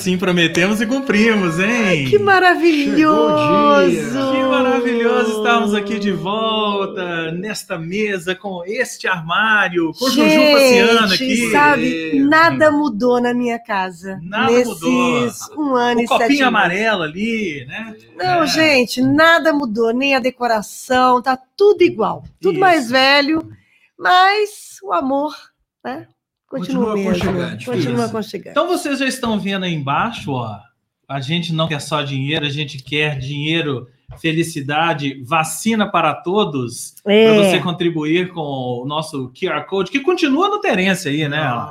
Sim, prometemos e cumprimos, hein? Que maravilhoso! Que maravilhoso estarmos aqui de volta nesta mesa com este armário, com Gente, Juju passeando aqui. sabe, nada mudou na minha casa. Nada nesses mudou. um ano O e sete copinho amarelo ali, né? Não, É. gente, nada mudou, nem a decoração, tá tudo igual. Tudo Isso. mais velho, mas o amor, né? Continua, Continua mesmo. aconchegante, Continua aconchegante. Então vocês já estão vendo aí embaixo, ó. A gente não quer só dinheiro, a gente quer dinheiro, felicidade, vacina para todos, para É. você contribuir com o nosso QR Code, que continua no Terence aí, né? Ah,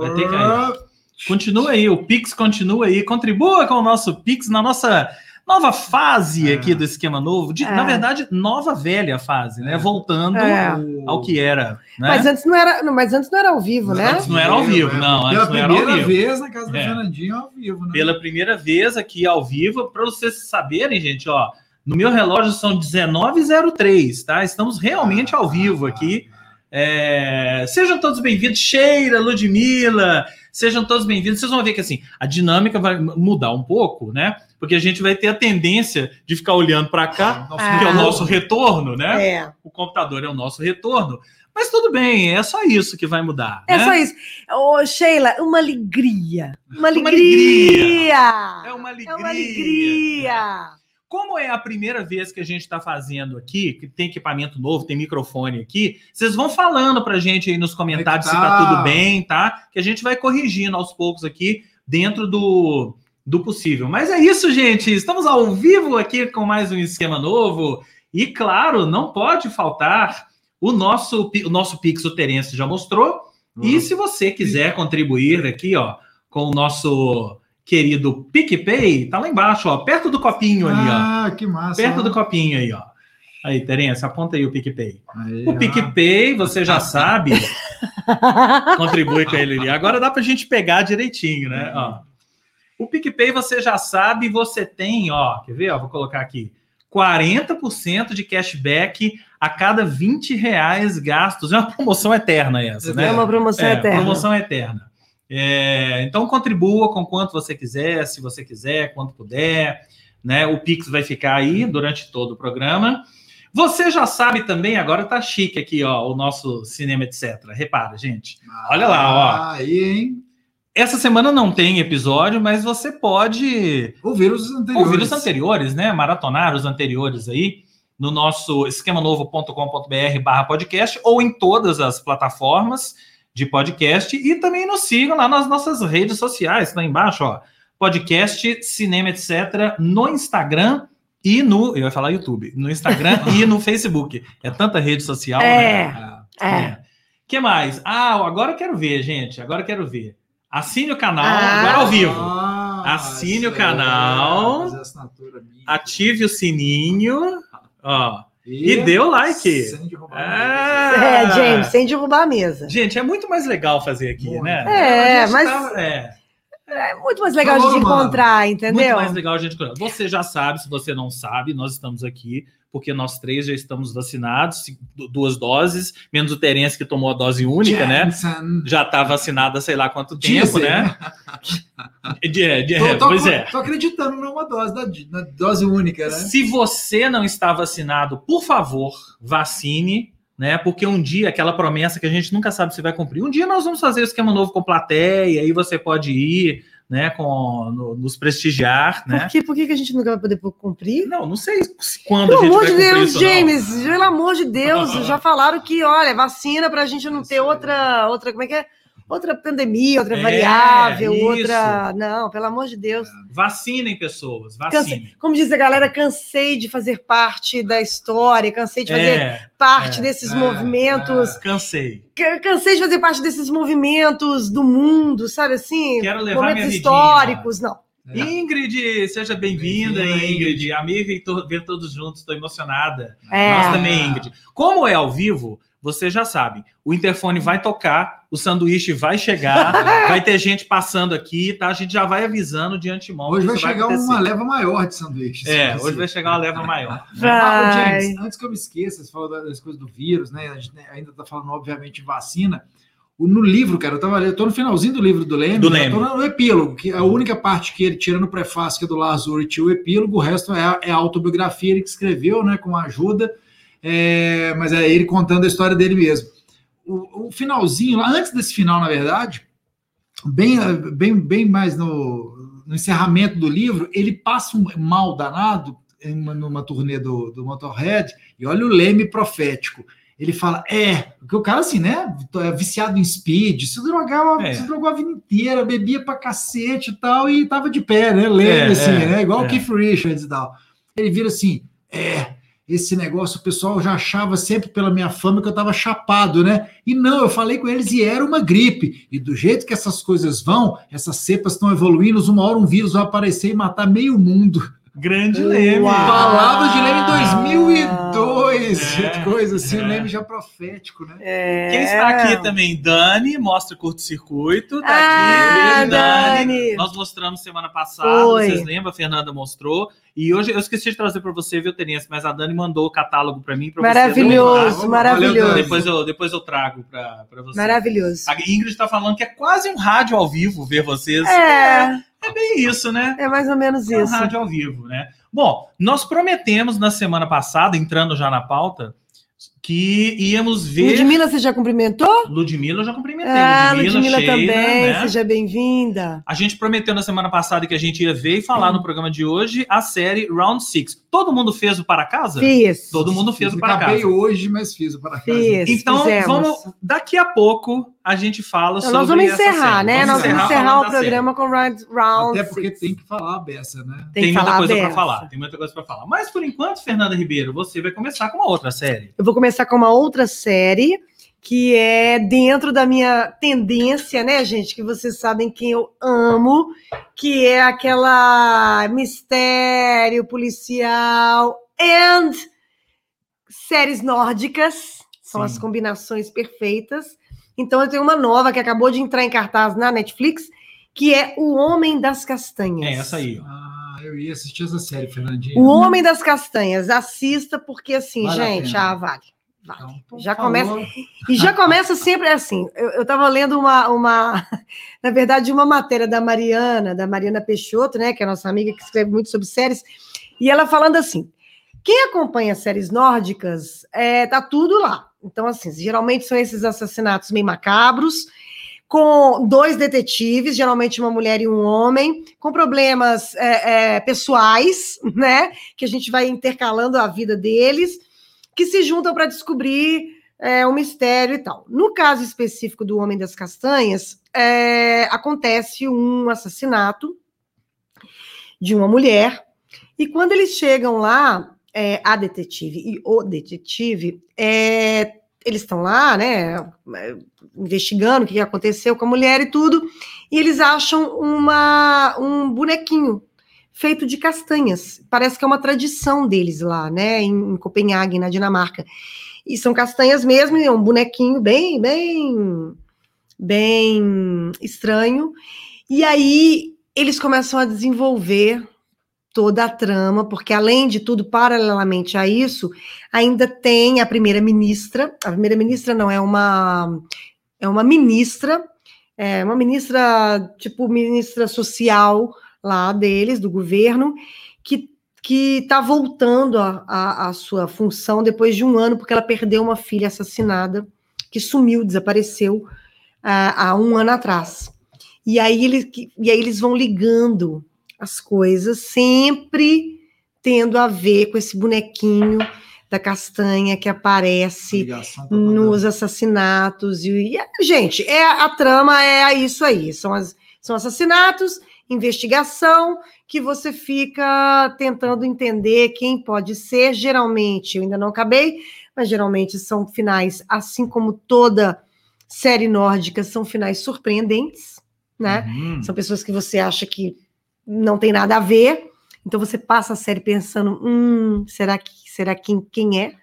Vai ter que aí. Continua aí, o Pix continua aí, contribua com o nosso Pix na nossa nova fase É. aqui do esquema novo, de- É. na verdade, nova velha fase, né? É. Voltando É. ao que era, né? Mas antes não era, não, mas antes não era ao vivo, né? Antes não era ao vivo, não, antes Pela não era ao primeira vivo. vez na casa do É. Fernandinho ao vivo, né? pela primeira vez aqui ao vivo, para vocês saberem, gente, ó, no meu relógio são 19h03, tá? Estamos realmente ao vivo aqui. É, Sejam todos bem-vindos, Sheila, Ludmilla, sejam todos bem-vindos. Vocês vão ver que assim, a dinâmica vai mudar um pouco, né? Porque a gente vai ter a tendência de ficar olhando para cá, Nosso Ah. que é o nosso retorno, né? É, O computador é o nosso retorno. Mas tudo bem, é só isso que vai mudar. é né? só isso. Ô, Sheila, uma alegria. Uma Uma alegria. É uma alegria. É uma alegria. Como é a primeira vez que a gente está fazendo aqui, que tem equipamento novo, tem microfone aqui, vocês vão falando para a gente aí nos comentários se é tá que tá? tudo bem, tá? Que a gente vai corrigindo aos poucos aqui dentro do, do possível. Mas é isso, gente. Estamos ao vivo aqui com mais um esquema novo. E claro, não pode faltar o nosso, o nosso Pix, o Terence já mostrou. E se você quiser contribuir aqui, ó, com o nosso querido PicPay, tá lá embaixo, ó, perto do copinho ali, ó. Ah, que massa. Perto ó. do copinho aí, ó. Aí, Terence, aponta aí o PicPay. Aí, O ó. PicPay, você já sabe, contribui com ele ali. Agora dá pra gente pegar direitinho, né? Ó. O PicPay, você já sabe, você tem, ó, quer ver? Ó, vou colocar aqui. 40% de cashback a cada 20 reais gastos. É uma promoção eterna essa, né? É uma promoção É, eterna. promoção eterna. É, então contribua com quanto você quiser, se você quiser, quanto puder. Né? O Pix vai ficar aí durante todo o programa. Você já sabe também, agora tá chique aqui, ó, o nosso cinema, etc. Repara, gente. Olha lá, ó. Aí, hein? Essa semana não tem episódio, mas você pode Ouvir os anteriores. ouvir os anteriores, né? Maratonar os anteriores aí no nosso esquemanovo.com.br barra podcast ou em todas as plataformas de podcast e também nos sigam lá nas nossas redes sociais, lá embaixo, ó. Podcast, cinema, etc. no Instagram e no, eu ia falar YouTube, no Instagram e no Facebook. É tanta rede social, né? Ah, É. que mais? Ah, agora eu quero ver, gente. Agora eu quero ver. Assine o canal, Ah. agora ao vivo. ah, Assine o canal. minha. Ative o sininho, ó. E, E dê o like. Sem derrubar Ah. a É, James, sem derrubar a mesa. Gente, é muito mais legal fazer aqui, Muito. né? É, A mas- tá- é, É muito mais legal a Valor gente humano. encontrar, muito entendeu? mais legal a gente. Você já sabe, se você não sabe, nós estamos aqui porque nós três já estamos vacinados, duas doses, menos o Terence que tomou a dose única, né? Jensen. Já está vacinado há sei lá quanto tempo, Dizem, né? De, é, de- Tô, tô- pois é. tô acreditando numa dose, da, na dose única, né? Se você não está vacinado, por favor, vacine, né? Porque um dia, aquela promessa que a gente nunca sabe se vai cumprir, um dia nós vamos fazer o esquema novo com plateia, aí você pode ir, né? Com, no- nos prestigiar, né? Por, que, por que que a gente nunca vai poder cumprir? Não, não sei se- quando Pelo a gente amor vai de cumprir Deus, isso, não. James, pelo amor de Deus, já falaram que, olha, vacina pra gente não ter outra, outra, como é que é? Outra pandemia, outra É, variável, isso. outra. Não, pelo amor de Deus. Vacinem, pessoas, Cansei, vacinem. como diz a galera, cansei de fazer parte da história, cansei de fazer É, parte é, desses é, movimentos, cansei. ca- cansei de fazer parte desses movimentos do mundo, sabe assim? Quero levar Momentos vidinha. históricos, não. É. Ingrid, seja bem-vinda, Bem-vinda, Ingrid. Amiga e to- ver todos juntos, estou emocionada. É. Nós também, Ingrid. Como é ao vivo, você já sabe. O interfone vai tocar, o sanduíche vai chegar, vai ter gente passando aqui, tá? A gente já vai avisando de antemão. Hoje vai chegar acontecer. uma leva maior de sanduíches. É, hoje vai chegar uma leva maior. Ah, Vai. James, antes que eu me esqueça, você falou das coisas do vírus, né? A gente ainda está falando, obviamente, de vacina. No livro, cara, eu tava lendo, eu tô no finalzinho do livro do Leme, Do né? Leme. Tô no epílogo, que a única parte que ele, tirando o prefácio que é do Lars Ulrich, o epílogo, o resto é a, é a autobiografia, ele que escreveu, né, com a ajuda, é, mas é ele contando a história dele mesmo. O, o finalzinho, lá antes desse final, na verdade, bem, bem, bem mais no, no encerramento do livro, ele passa um mal danado em uma- numa turnê do, do Motorhead, e olha o leme profético. Ele fala, é, porque o cara assim, né, é viciado em speed, se drogava, É. se drogou a vida inteira, bebia pra cacete e tal, e tava de pé, né, leme É, assim, é, né, igual é. o Keith Richards e tal. Ele vira assim, é, esse negócio o pessoal já achava sempre pela minha fama que eu tava chapado, né? E não, eu falei com eles e era uma gripe. E do jeito que essas coisas vão, essas cepas estão evoluindo, uma hora um vírus vai aparecer e matar meio mundo. Grande Leme. Palavras de Leme em 2002, É, coisa assim, é. Leme já profético, né? É. Quem está aqui também, Dani, mostra curto-circuito. Tá Ah, aqui, Dani. Dani. Nós mostramos semana passada, Foi. vocês lembram? A Fernanda mostrou. E hoje eu esqueci de trazer para você, viu, Tenência? Mas a Dani mandou o catálogo para mim. pra você Maravilhoso, Valeu, maravilhoso. Depois eu, depois eu trago para você. Maravilhoso. A Ingrid está falando que é quase um rádio ao vivo ver vocês. É, É bem isso, né? é mais ou menos É isso. rádio ao vivo, né? Bom, nós prometemos na semana passada, entrando já na pauta, que íamos ver. Ludmilla, você já cumprimentou? Ludmilla, eu já cumprimentei. Ah, Ludmilla Sheila, também, né? seja bem-vinda. A gente prometeu na semana passada que a gente ia ver e falar no programa de hoje a série Round Six. Todo mundo fez o para casa? Fiz. Todo mundo fez o para Acabei casa. hoje, mas fiz o para casa. Fiz. Então, fizemos. vamos. Daqui a pouco a gente fala Então, sobre. nós vamos essa encerrar, série. né? nós vamos encerrar o programa com Round, round Até porque Six. tem que falar a beça, né? Tem, que muita falar coisa para falar. Tem muita coisa para falar. Mas por enquanto, Fernanda Ribeiro, você vai começar com uma outra série. Eu vou começar com uma outra série que é dentro da minha tendência, né, gente? Que vocês sabem quem eu amo, que é aquela mistério policial and séries nórdicas. São Sim. as combinações perfeitas. Então eu tenho uma nova que acabou de entrar em cartaz na Netflix, que é O Homem das Castanhas. É essa aí. Ah, eu ia assistir essa série, Fernandinho. O Homem das Castanhas, assista, porque assim, Vale gente, ah, vale. Então, Já começa- E já começa sempre assim. Eu estava lendo uma, uma, na verdade, uma matéria da Mariana, da Mariana Peixoto, né, que é a nossa amiga que escreve muito sobre séries, e ela falando assim: quem acompanha séries nórdicas, é, tá tudo lá. Então, assim, geralmente são esses assassinatos meio macabros, com dois detetives, geralmente uma mulher e um homem, com problemas é, é, pessoais, né? Que a gente vai intercalando a vida deles, que se juntam para descobrir é, um mistério e tal. No caso específico do Homem das Castanhas, é, acontece um assassinato de uma mulher, e quando eles chegam lá, é, a detetive e o detetive, é, eles estão lá, né, investigando o que aconteceu com a mulher e tudo, e eles acham uma, um bonequinho feito de castanhas. Parece que é uma tradição deles lá, né, em, Copenhague, na Dinamarca. E são castanhas mesmo, é um bonequinho bem, bem, bem estranho. E aí eles começam a desenvolver toda a trama, porque além de tudo, paralelamente a isso, ainda tem a primeira ministra. A primeira ministra não é uma é uma ministra, é uma ministra tipo ministra social lá deles do governo que que está voltando a, a, a sua função depois de um ano porque ela perdeu uma filha assassinada que sumiu, desapareceu ah, há um ano atrás. E aí, eles, e aí eles vão ligando as coisas, sempre tendo a ver com esse bonequinho da castanha que aparece nos assassinatos. E, e, gente, é, a trama é isso aí: são, as, são assassinatos, investigação, que você fica tentando entender quem pode ser. Geralmente, eu ainda não acabei, mas geralmente são finais, assim como toda série nórdica, são finais surpreendentes, né? Uhum. São pessoas que você acha que não tem nada a ver. Então você passa a série pensando, hum, será que será quem quem é?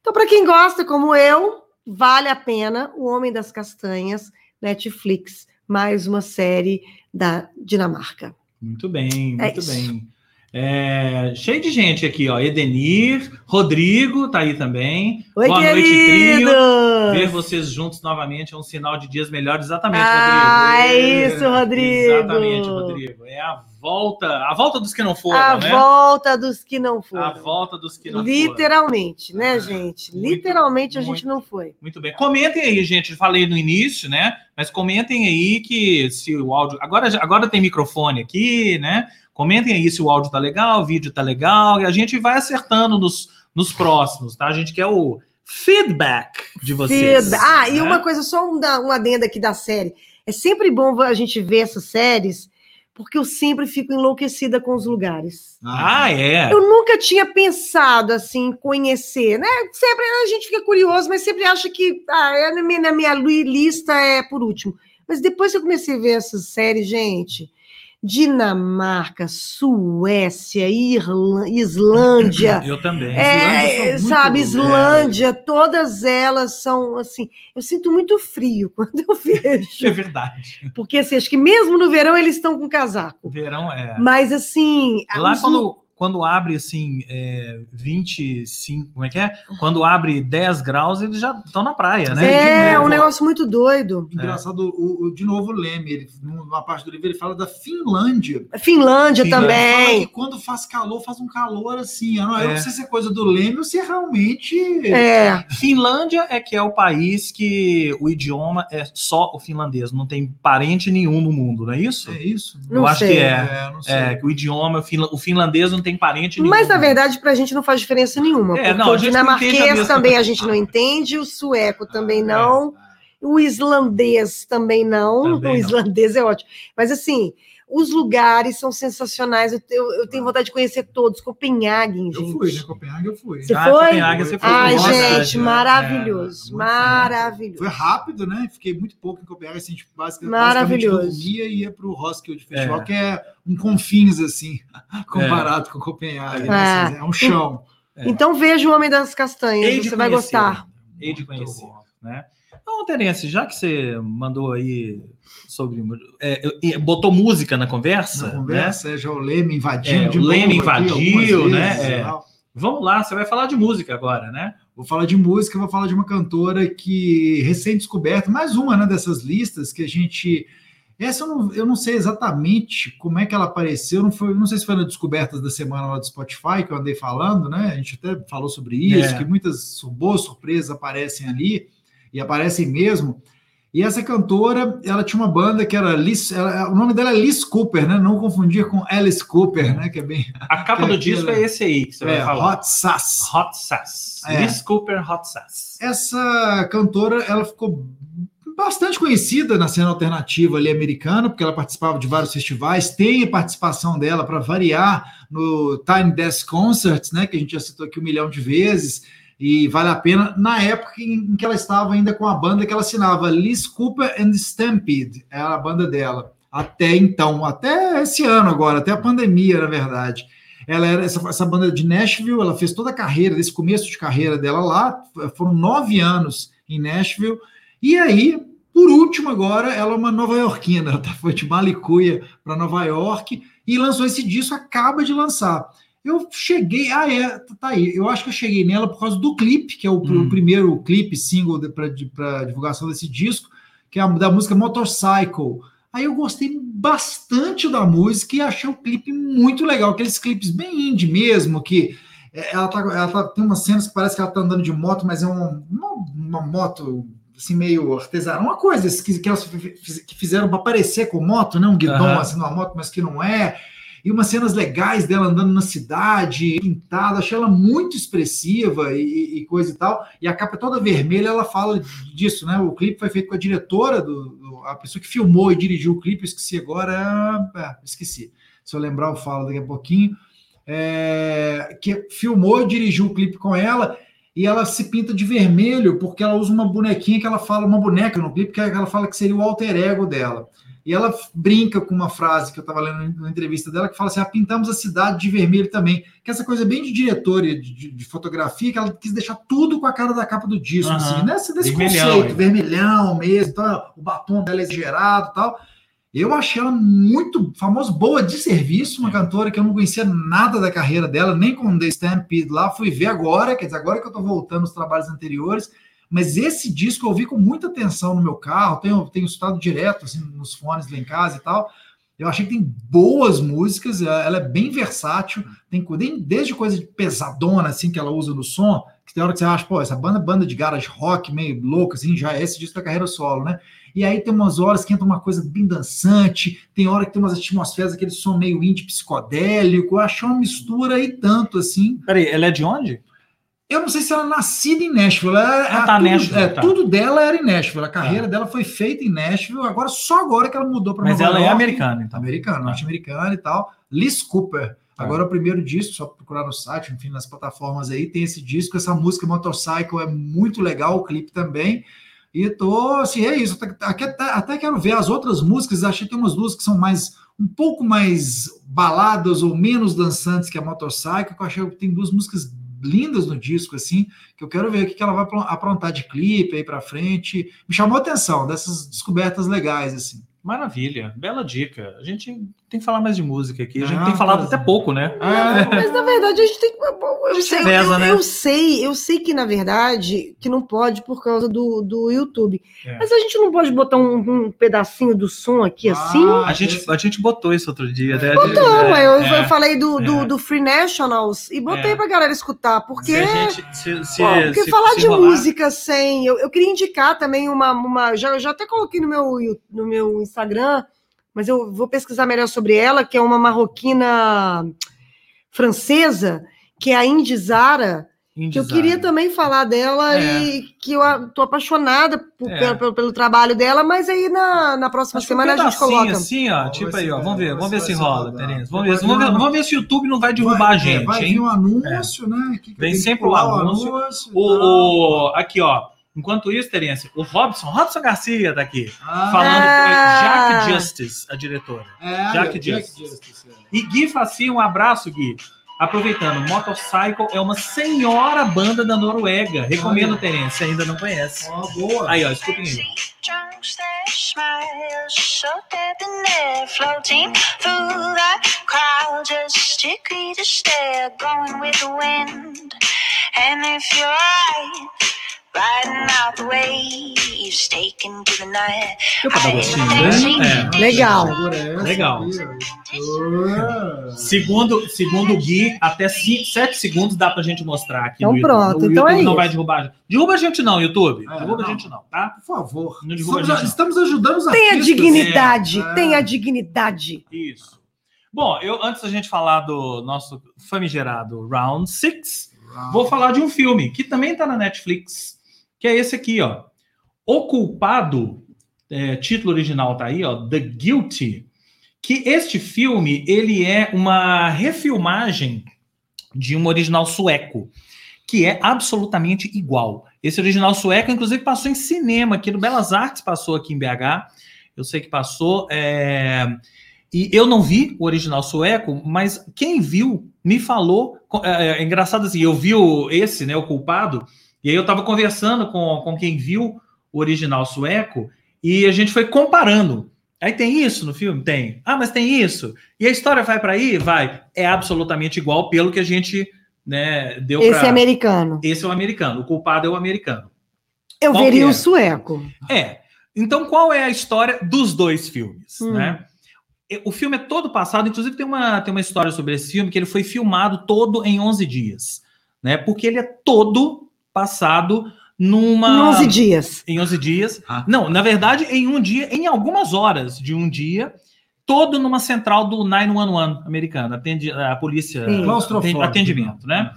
Então para quem gosta como eu, vale a pena O Homem das Castanhas, Netflix, mais uma série da Dinamarca. Muito bem, É muito bem. É, cheio de gente aqui, ó. Edenir, Rodrigo tá aí também. Oi, Boa querido! noite, trio. Ver vocês juntos novamente é um sinal de dias melhores. Exatamente, Ah, Rodrigo. é isso, Rodrigo. Exatamente, Rodrigo. É a volta, a volta dos que não foram, A né? volta dos que não A foram. volta dos que não foram. Literalmente, né, Ah, gente? muito, Literalmente a muito. gente não foi. Muito bem. Comentem aí, gente. Falei no início, né? Mas comentem aí que se o áudio. Agora, agora tem microfone aqui, né? Comentem aí se o áudio tá legal, o vídeo tá legal, e a gente vai acertando nos, nos próximos, tá? A gente quer o feedback de vocês. Feedback. Ah, e né? uma coisa, só um, da- um adendo aqui da série. É sempre bom a gente ver essas séries, porque eu sempre fico enlouquecida com os lugares. Ah, é. Eu nunca tinha pensado assim, em conhecer, né? Sempre a gente fica curioso, mas sempre acha que ah, é na, minha, na minha li- lista é por último. Mas depois que eu comecei a ver essas séries, gente, Dinamarca, Suécia, Irla- Islândia, Eu também. é, Islândia sabe. Islândia, todas elas são assim. Eu sinto muito frio quando eu É vejo, verdade. porque assim, acho que mesmo no verão eles estão com casaco. Verão é. Mas assim, Lá quando, quando abre assim, é, 25, como é que é? Quando abre 10 graus, eles já estão na praia, né? É, um negócio muito doido. Engraçado, o, o- de novo, o Leme, ele, numa parte do livro, ele fala da Finlândia. Finlândia Finlândia. Ele fala também. que quando faz calor, faz um calor assim. Eu não, eu É. não sei se é coisa do Leme ou se é realmente. É, Finlândia é que é o país que o idioma é só o finlandês, não tem parente nenhum no mundo, não é isso? É isso? Não Eu acho sei. que é. eu não sei. É, que o idioma, o finlandês não tem parente nenhum. mas na mundo. verdade pra gente não faz diferença nenhuma. É, porque não, a o não a dinamarquês mesma- também a gente não entende, o sueco também É. não, o islandês também não. Também o não. islandês é ótimo. Mas assim, os lugares são sensacionais. Eu, eu- eu tenho vontade de conhecer todos. Copenhague, gente. Eu fui, né? Copenhague eu fui. Você Ah, foi? Copenhague, você foi. Ai, Nossa, gente, é, maravilhoso. é, maravilhoso. Foi rápido, né? Fiquei muito pouco em Copenhague, assim, tipo, basicamente, Maravilhoso. basicamente dormia e ia pro Roskilde Festival, É. que é um confins, assim, comparado com Copenhague. né? É. É um chão. É. Então veja o Homem das Castanhas, Hei você vai conhecer, gostar. Hei de conhecer, né? Então, Terence, já que você mandou aí sobre. é, botou música na conversa, Na né? conversa, é, já o Leme invadindo É, de o Leme aqui invadiu, né? vezes É. Vamos lá, você vai falar de música agora, né? Vou falar de música, vou falar de uma cantora que recém-descoberta, mais uma né, dessas listas que a gente. Essa eu não, eu não sei exatamente como é que ela apareceu, não, foi, não sei se foi na Descobertas da semana lá do Spotify que eu andei falando, né? A gente até falou sobre isso, É. que muitas boas surpresas aparecem ali, e aparecem mesmo. E essa cantora, ela tinha uma banda que era Liz, ela- o nome dela é Liz Cooper, né? Não confundir com Alice Cooper, né? Que é bem. A capa do disco é esse aí que você vai é, falar. Hot Sass. Hot Sass. É. Liz Cooper Hot Sass. Essa cantora, ela ficou bastante conhecida na cena alternativa ali americana, porque ela participava de vários festivais, tem a participação dela para variar no Tiny Desk Concerts, né, que a gente já citou aqui um milhão de vezes, e vale a pena, na época em que ela estava ainda com a banda que ela assinava, Liz Cooper and Stampede, era a banda dela, até então, até esse ano agora, até a pandemia, na verdade. Ela era essa, essa banda de Nashville, ela fez toda a carreira, desse começo de carreira dela lá, foram nove anos em Nashville, e aí, por último, agora, ela é uma nova-iorquina, ela foi de Malicuia para Nova York e lançou esse disco, acaba de lançar. Eu cheguei, ah, é, tá aí. Eu acho que eu cheguei nela por causa do clipe, que é o, Hum. o primeiro clipe single para divulgação desse disco, que é a, da música Motorcycle. Aí eu gostei bastante da música e achei o clipe muito legal, aqueles clipes bem indie mesmo, que é, ela, tá, ela tá- tem umas cenas que parece que ela tá andando de moto, mas é uma, uma, uma moto assim meio artesanal, uma coisa que, que elas que fizeram para parecer com moto, né? Um guidão Aham. assim numa moto, mas que não é. E umas cenas legais dela andando na cidade, pintada, achei ela muito expressiva e, e coisa e tal. E a capa é toda vermelha, ela fala disso, né? O clipe foi feito com a diretora, do, do- a pessoa que filmou e dirigiu o clipe, esqueci agora, é, esqueci. Se eu lembrar, eu falo daqui a pouquinho. É, que filmou e dirigiu o clipe com ela, e ela se pinta de vermelho porque ela usa uma bonequinha que ela fala, uma boneca no clipe, que ela fala que seria o alter ego dela. E ela brinca com uma frase que eu estava lendo na entrevista dela, que fala assim: ah, pintamos a cidade de vermelho também. Que é essa coisa bem de diretora de, de- de fotografia, que ela quis deixar tudo com a cara da capa do disco, Aham. assim, nesse, nesse Vermelhão, conceito, vermelhão mesmo, então, o batom dela é exagerado e tal. Eu achei ela muito famosa, boa de serviço, uma cantora que eu não conhecia nada da carreira dela, nem com The Stampede lá, fui ver agora, quer dizer, agora que eu tô voltando os trabalhos anteriores, mas esse disco eu ouvi com muita atenção no meu carro, tenho, tenho estudado direto assim, nos fones lá em casa e tal. Eu achei que tem boas músicas, ela é bem versátil, tem desde coisa pesadona assim que ela usa no som, que tem hora que você acha, pô, essa banda banda de garage rock meio louca assim, já é esse disco da carreira solo, né? E aí tem umas horas que entra uma coisa bem dançante, tem hora que tem umas atmosferas, aquele som meio indie psicodélico, eu achei uma mistura aí tanto assim. Peraí, ela é de onde? Eu não sei se ela é nascida em Nashville. Ela, ela tá tudo, Nashville, é, tá. tudo dela era em Nashville. A carreira dela foi feita em Nashville. Agora, só agora que ela mudou para Mas Nova ela York. é americana, então. Americana, Tá. norte-americana e tal. Liz Cooper. Agora, o primeiro disco, só procurar no site, enfim, nas plataformas aí, tem esse disco. Essa música Motorcycle é muito legal, o clipe também. E tô, assim, é isso. Até, até, até quero ver as outras músicas. Achei que tem umas duas que são mais, um pouco mais baladas ou menos dançantes que a Motorcycle. Que eu achei que tem duas músicas lindas no disco, assim, que eu quero ver o que ela vai aprontar de clipe aí pra frente. Me chamou a atenção dessas descobertas legais, assim. Maravilha, bela dica. A gente tem que falar mais de música aqui. A gente Ah, tem falado até é. pouco, né? Mas na verdade a gente tem que. Eu gente sei, reveza, eu, né? eu sei, eu sei que na verdade que não pode por causa do, do YouTube. É. Mas a gente não pode botar um, um pedacinho do som aqui assim. Ah, A gente, a gente botou isso outro dia, né? Não, É, eu, é. eu falei do, é. do, do Free Nationals e botei É. pra galera escutar, porque. Se a gente, se, se, porque se- falar se de rolar- música sem. Eu, eu queria indicar também uma. uma já, já até coloquei no meu, no meu Instagram, mas eu vou pesquisar melhor sobre ela, que é uma marroquina francesa, que é a Indy Zara, que eu queria também falar dela É. e que eu tô apaixonada por- É. pelo, pelo, pelo trabalho dela, mas aí na, na próxima Acho que um semana a gente coloca. assim, ó. Vamos tipo aí, se ó. vai- Vamos ver, vamos vamos ver se se vai rola. Terence. Vamos Vai ver, vamos ver, vamos ver se o YouTube não vai derrubar vai, a gente, é, vai hein? vir um anúncio, né? Que que Vem sempre o anúncio. anúncio O, o- aqui, ó. Enquanto isso, Terence, o Robson, Robson Garcia tá aqui, Ah, falando Ah. Jack Justice, a diretora. é, Jack Jack Justice. Justice, é. E Gui Faci, um abraço, Gui. Aproveitando, Motorcycle é uma senhora banda da Noruega. Recomendo, Olha. Terence, se ainda não conhece. Ó, boa. Aí, ó, escutem aí. And if you're right, riding out the waves, taken to the night. Deu pra dar gostinho, né? É. Legal. Legal. Segundo, segundo o Gui, até 7 segundos dá pra gente mostrar aqui Então YouTube. pronto, então YouTube é não isso. vai derrubar. Derruba a gente não, YouTube. É, derruba a não. gente não, tá? Por favor. Não derruba Estamos, a gente, não. estamos ajudando os Tenha artistas. dignidade, É. tenha dignidade. Isso. Bom, eu antes da gente falar do nosso famigerado Round 6, Ah, vou falar de um filme que também tá na Netflix, que é esse aqui, ó. O Culpado, é, título original tá aí, ó, The Guilty. Que este filme, ele é uma refilmagem de um original sueco, que é absolutamente igual. Esse original sueco, inclusive, passou em cinema aqui no Belas Artes, passou aqui em BH. Eu sei que passou. é, E eu não vi o original sueco, mas quem viu me falou. É, é engraçado assim, eu vi o- esse, né, o culpado, e aí eu estava conversando com, com quem viu o original sueco, e a gente foi comparando. Aí tem isso no filme? Tem. Ah, mas tem isso. E a história vai para aí? Vai. É absolutamente igual pelo que a gente né, deu Esse pra... é americano. Esse é o americano. O culpado é o americano. Eu Qual veria é? o sueco. É. Então, qual é a história dos dois filmes? Hum. Né? O filme é todo passado, inclusive tem uma, tem uma história sobre esse filme que ele foi filmado todo em 11 dias, né? Porque ele é todo passado numa Em 11 dias. em 11 dias. Ah. Não, na verdade, em um dia, em algumas horas de um dia, todo numa central do 911 americano, atende a polícia, Sim. Claustrofóbico. atendimento, né?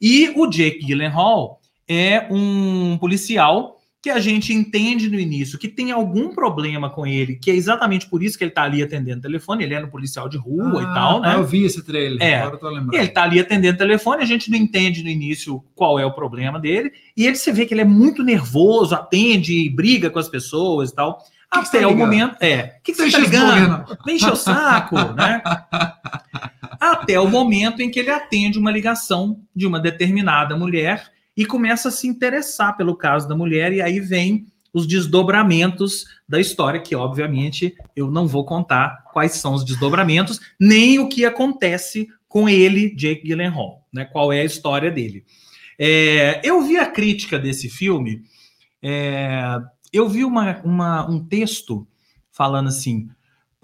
E o Jake Gyllenhaal é um policial que a gente entende no início que tem algum problema com ele, que é exatamente por isso que ele tá ali atendendo o telefone, ele era um policial de rua e Ah, tal, né? Eu vi esse trailer. É. Agora eu tô lembrando. E ele tá ali atendendo o telefone, a gente não entende no início qual é o problema dele, e ele se vê que ele é muito nervoso, atende, briga com as pessoas e tal. que você Até tá o momento. É. O que, que você Deixa tá esse ligando? encher o saco, né? Até o momento em que ele atende uma ligação de uma determinada mulher e começa a se interessar pelo caso da mulher, e aí vem os desdobramentos da história, que obviamente eu não vou contar quais são os desdobramentos, nem o que acontece com ele, Jake Gyllenhaal, né? Qual é a história dele. É, eu vi a crítica desse filme, é, eu vi uma, uma, um texto falando assim: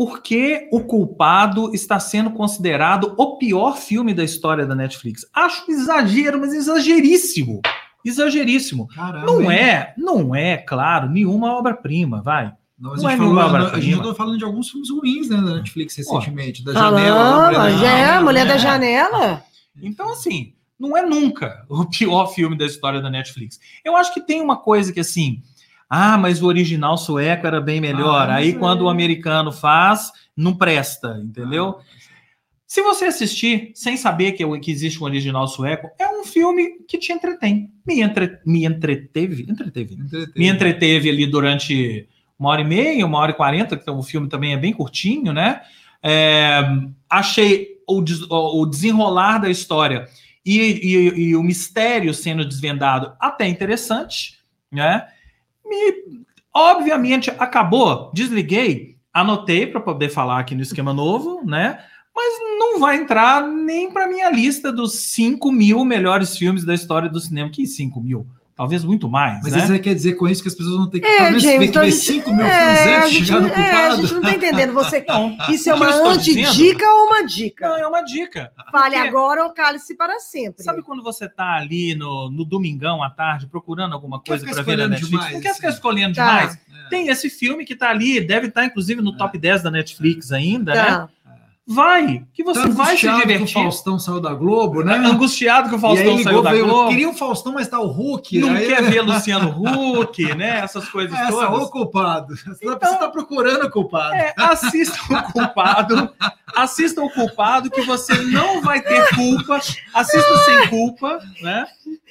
por que o culpado está sendo considerado o pior filme da história da Netflix? Acho exagero, mas exageríssimo. Exageríssimo. Caramba, Não hein? é, não é, claro, nenhuma obra-prima, vai. Não, Não a é gente, falou, nenhuma a, a obra-prima. gente andou falando de alguns filmes ruins, né, da Netflix recentemente. Da Falamos, Janela. da já é, Mulher da né? Janela. Então, assim, não é nunca o pior filme da história da Netflix. Eu acho que tem uma coisa que, assim, ah, mas o original sueco era bem melhor. Ah, Aí, quando é. o americano faz, não presta, entendeu? Se você assistir sem saber que, que existe um original sueco, é um filme que te entretém. Me, entre, me entreteve, entreteve. Entreteve. Me entreteve ali durante uma hora e meia, uma hora e quarenta, que o filme também é bem curtinho, né? É, achei o, o desenrolar da história e, e- e o mistério sendo desvendado até interessante, né? Me, obviamente, acabou, desliguei, anotei para poder falar aqui no esquema novo, né? Mas não vai entrar nem para minha lista dos 5 mil melhores filmes da história do cinema. Que 5 mil? Talvez muito mais, Mas né? você quer dizer com isso que as pessoas vão ter que É, menos James, então a ver gente- 5 mil É, antes de chegar no não- é, a culpado? gente não tá entendendo. Você, Não, isso é uma antidica ou uma dica? Não, é uma dica. Fale Porque- agora ou cale-se para sempre. Sabe quando você tá ali no, no domingão à tarde procurando alguma coisa para ver na Netflix? demais, não quer ficar assim. escolhendo Tá. demais? É. Tem esse filme que tá ali, deve estar inclusive no top 10 da Netflix ainda, né? Tá. Vai, que você Tá vai se angustiado que divertir. O Faustão saiu da Globo, né? Angustiado que o e Faustão ligou, saiu da veio, Globo. Queria o Faustão, mas tá o Hulk. Não aí, quer ver Luciano Huck, né? Essas coisas Essa, todas. ô culpado. Você, tá, Então- você tá procurando o culpado. É, assista o culpado, assista o culpado que você não vai ter culpa, assista sem culpa, né?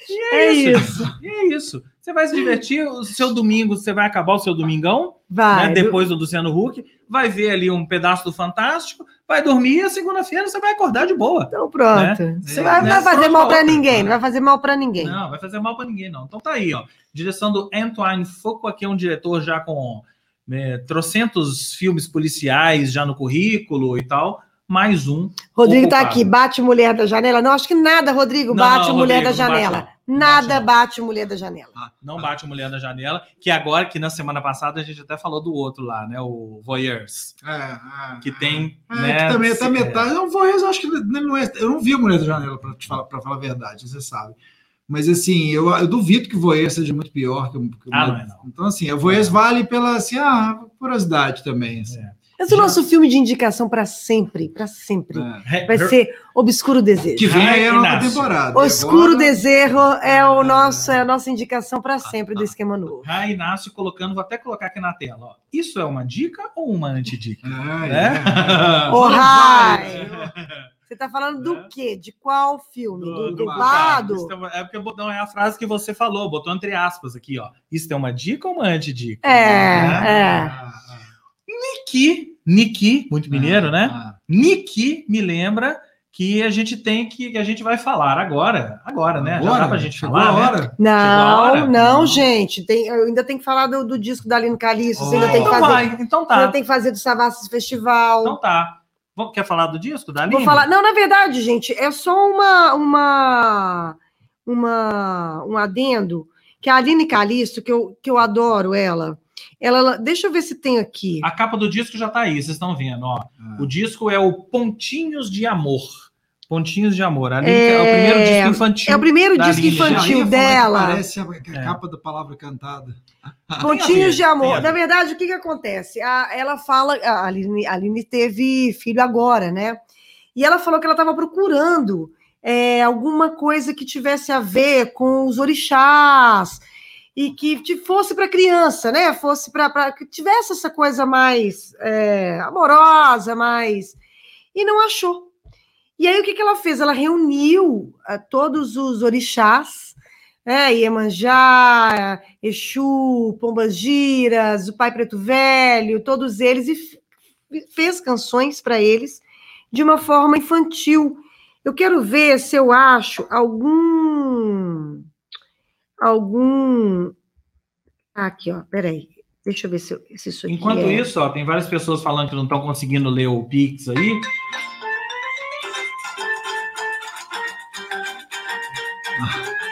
E é, É isso. E é isso. Você vai se divertir, o seu domingo, você vai acabar o seu domingão, Vai. né? Depois do Luciano Huck, vai ver ali um pedaço do Fantástico, vai dormir e segunda-feira você vai acordar de boa. Então pronto. Você É, vai, não né? vai fazer mal para ninguém. Não vai fazer mal para ninguém. Não, vai fazer mal para ninguém, não. Então tá aí, ó. Direção do Antoine Fuqua, que é um diretor já com né, trocentos filmes policiais já no currículo e tal. Mais um. Rodrigo tá Ocupado. aqui. Bate mulher da janela. Não, acho que nada, Rodrigo. Não, Bate não, mulher Rodrigo, da janela. Nada bate, mulher da janela. Não bate mulher na janela, que agora, que na semana passada a gente até falou do outro lá, né? O Voyeurs. É, é, Que tem. É, né, que também até se- metade. Não vou, eu acho que não é. Eu não vi a Mulher da Janela, para falar, pra falar a verdade, você sabe. Mas assim, eu, eu duvido que o Voyeur seja muito pior que o. que o Ah, não é, não. Então, assim, o Voyeur vale pela assim, ah, curiosidade também. Assim. É. Esse é o nosso filme de indicação para sempre. Para sempre. É. Vai ser Obscuro Desejo. Que vem aí a nova temporada. O Escuro agora- Desejo é, o nosso, é a nossa indicação para sempre do esquema novo. Ah, Inácio colocando, vou até colocar aqui na tela. Ó. Isso é uma dica ou uma antidica? É, Né? é. Ô, Vale, Rai! vale. Você tá falando É. do quê? De qual filme? Do, do, do? Isso é É porque não é a frase que você falou, botou entre aspas aqui, ó. Isso é uma dica ou uma antidica? É, Né? é. Ah, ah, Niki, muito mineiro, né? ah. Niki me lembra que a gente tem que, que a gente vai falar agora, agora, né? Já Agora? dá pra gente Chegou falar, a né? hora? Chegou a Não, hora? não, Não. gente. Tem, eu ainda tem que falar do, do disco da Aline Calixto. Você ainda Oh. tem que Então fazer. vai, então tá. Ainda tem que fazer do Savassis Festival. Então tá. Quer falar do disco da Aline? Vou falar. Não, na verdade, gente, é só uma, uma, uma, um adendo que a Aline Calixto, que eu, que eu adoro ela. Ela, deixa eu ver se tem aqui. A capa do disco já tá aí, vocês estão vendo, ó. Ah. O disco é o Pontinhos de Amor. Pontinhos de Amor. A Aline, que é... o primeiro disco infantil. É o primeiro disco infantil que dela. Parece a, a É. capa da palavra cantada. Pontinhos de amor. Na verdade, o que, que acontece? A- ela fala, a Aline, a Aline teve filho agora, né? E ela falou que ela estava procurando é, alguma coisa que tivesse a ver com os orixás e que fosse para criança, né? Fosse para que tivesse essa coisa mais é, amorosa, mais e não achou. E aí o que, que ela fez? Ela reuniu ah, todos os orixás, né? Iemanjá, Exu, Pombas Giras, o Pai Preto Velho, todos eles, e fez canções para eles de uma forma infantil. Eu quero ver se eu acho algum. Algum. Aqui, ó, peraí. Deixa eu ver se, eu- se isso aqui Enquanto é... isso, ó, tem várias pessoas falando que não estão conseguindo ler o Pix aí.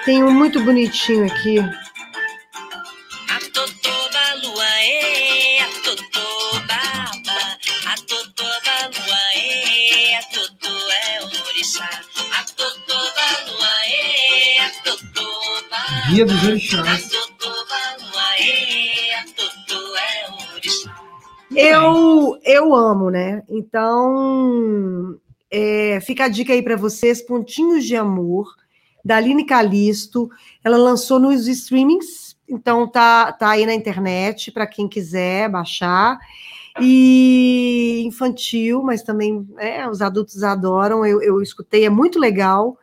Tem um muito bonitinho aqui. Guia dos orixás. Eu, eu amo, né? Então, é, fica a dica aí para vocês: Pontinhos de Amor, da Aline Calisto. Ela lançou nos streamings, então tá, tá aí na internet para quem quiser baixar. E infantil, mas também é, os adultos adoram. Eu, eu escutei, é muito legal.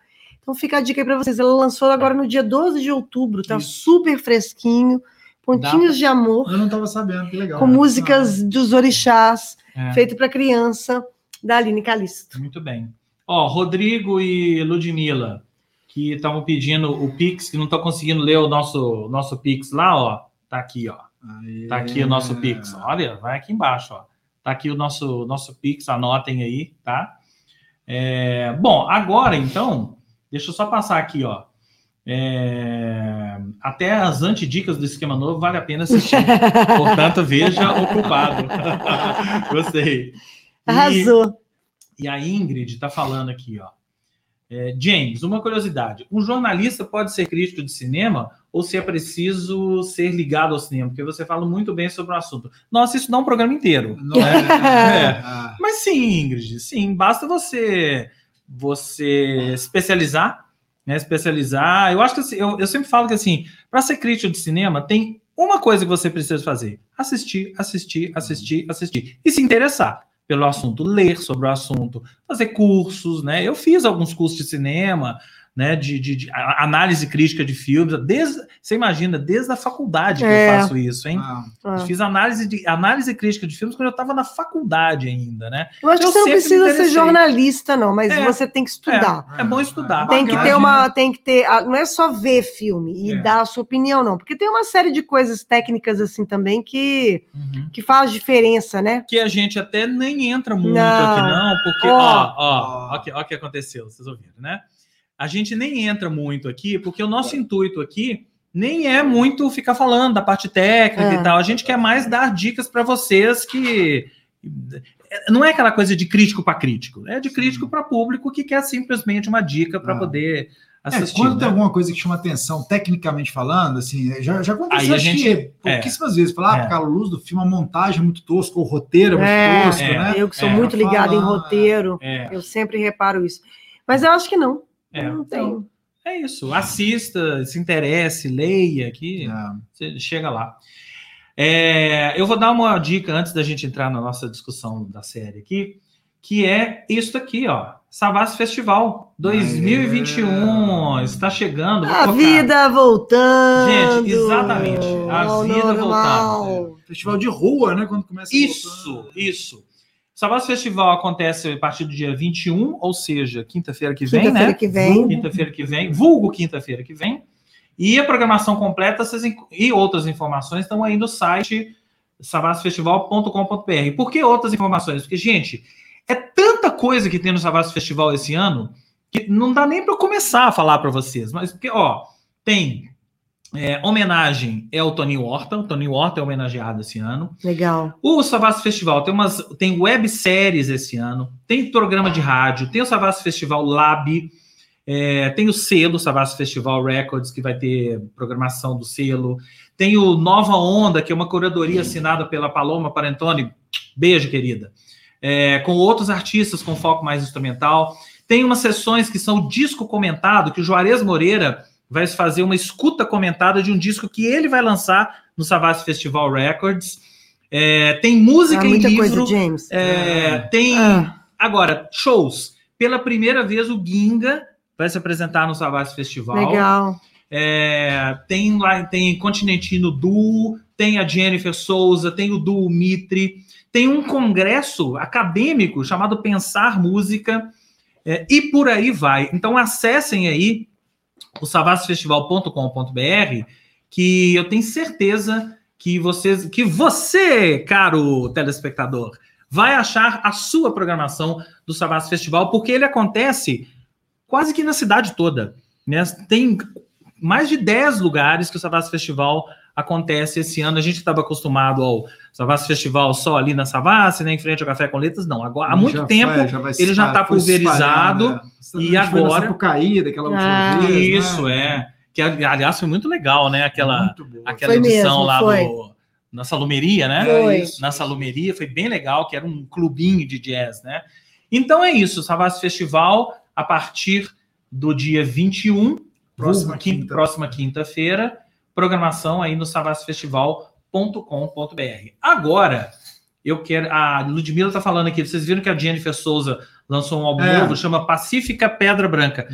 Então fica a dica aí para vocês. Ela lançou agora no dia 12 de outubro, tá Isso. super fresquinho. Pontinhos de Amor Eu não estava sabendo, que legal. com músicas dos orixás, É, feito para criança, da Aline Calisto. muito bem. Ó, Rodrigo e Ludmilla, que estavam pedindo o Pix, que não estão conseguindo ler o nosso, nosso Pix lá, ó. Tá aqui, ó. Aí. Tá aqui o nosso Pix. Olha, vai aqui embaixo, ó. Tá aqui o nosso, nosso Pix, anotem aí, tá? É, bom, agora então, deixa eu só passar aqui, ó. É, até as antidicas do esquema novo vale a pena assistir. Portanto, veja o culpado. Gostei. E- Arrasou. e a Ingrid está falando aqui, ó. É, James, uma curiosidade: um jornalista pode ser crítico de cinema ou se é preciso ser ligado ao cinema? Porque você fala muito bem sobre o assunto. Nossa, isso dá um programa inteiro. Não é. É. Ah, Mas sim, Ingrid, sim, basta você você especializar, né? Especializar. Eu acho que assim, eu, eu sempre falo que assim, para ser crítico de cinema, tem uma coisa que você precisa fazer: assistir, assistir, assistir, assistir. E se interessar pelo assunto, ler sobre o assunto, fazer cursos, né? Eu fiz alguns cursos de cinema, né? De, de- de análise crítica de filmes, desde, você imagina, desde a faculdade que É. eu faço isso, hein? ah, fiz análise, de, análise crítica de filmes quando eu estava na faculdade ainda, né? Eu acho eu que você não precisa ser jornalista, não, mas É. você tem que estudar. É bom estudar. Tem que ter uma, tem que ter, não é só ver filme e É. dar a sua opinião, não, porque tem uma série de coisas técnicas assim também que, Uhum. que faz diferença, né? Que a gente até nem entra muito Não. aqui, não, porque, Ó. ó, ó, ó, ó o que aconteceu, vocês ouviram, né? A gente nem entra muito aqui, porque o nosso intuito aqui nem é muito ficar falando da parte técnica É. e tal. A gente quer mais dar dicas para vocês que. Não é aquela coisa de crítico para crítico, é de crítico para público que quer simplesmente uma dica para Ah. poder É, assistir. quando né? tem alguma coisa que chama atenção, tecnicamente falando, assim, já, já aconteceu Aí gente- que pouquíssimas vezes. Falar, ah, É. porque a luz do filme, a montagem é muito tosca, o roteiro é muito É, tosco, é. né? Eu que sou É, muito ligada em roteiro, É, eu sempre reparo isso. Mas eu acho que não. É. não tem. É isso. Assista, se interesse, leia aqui. É. Você chega lá. É, eu vou dar uma dica antes da gente entrar na nossa discussão da série aqui, que é isso aqui, ó. Savassi Festival 2021 está chegando. A vida voltando. Gente, exatamente, a ao vida normal. Festival de rua, né? Quando começa a Isso, voltar. isso. Savassi Festival acontece a partir do dia 21, ou seja, quinta-feira que vem, Quinta-feira né? que vem. Quinta-feira que vem, vulgo quinta-feira que vem. E a programação completa vocês e outras informações estão aí no site savassofestival.com.br. Por que outras informações? Porque, gente, é tanta coisa que tem no Savassi Festival esse ano que não dá nem para começar a falar para vocês. Mas, porque, ó, tem é, homenagem é o Tony Horta. O Tony Horta é homenageado esse ano. Legal. O Savassi Festival tem umas tem webséries esse ano, tem programa de rádio, tem o Savassi Festival Lab, é, tem o selo Savassi Festival Records, que vai ter programação do selo, tem o Nova Onda, que é uma curadoria assinada pela Paloma Parentoni, beijo, querida, é, com outros artistas com foco mais instrumental. Tem umas sessões que são disco comentado, que o Juarez Moreira vai fazer uma escuta comentada de um disco que ele vai lançar no Savassi Festival Records. É, tem música Ah, em muita livro. coisa, James. é, tem. Ah. Agora, shows. Pela primeira vez, o Ginga vai se apresentar no Savassi Festival. Legal. É, tem lá, tem Continentino Duo, tem a Jennifer Souza, tem o Duo Mitre, tem um congresso acadêmico chamado Pensar Música, é, e por aí vai. Então acessem aí o savassofestival.com.br que eu tenho certeza que vocês, que você, caro telespectador, vai achar a sua programação do Savassi Festival, porque ele acontece quase que na cidade toda. Né? Tem mais de 10 lugares que o Savassi Festival acontece esse ano. A gente estava acostumado ao Savassi Festival só ali na Savassi, né, em frente ao Café com Letras. Não, agora, há muito Já tempo vai- já vai ele já está foi pulverizado. né? e agora- Sapucaí, daquela última Ah. vez, né? Isso, é. Que, aliás, foi muito legal, né? Aquela, aquela Foi edição mesmo, lá foi. no- na Salumeria, né? Foi. Isso. na Salumeria, foi bem legal, que era um clubinho de jazz, né? Então é isso, Savassi Festival, a partir do dia 21, Próxima quinta. próxima quinta-feira, programação aí no savassifestival.com.br. Agora, eu quero. A Ludmilla tá falando aqui, vocês viram que a Jennifer Souza lançou um álbum É. novo, chama Pacífica Pedra Branca.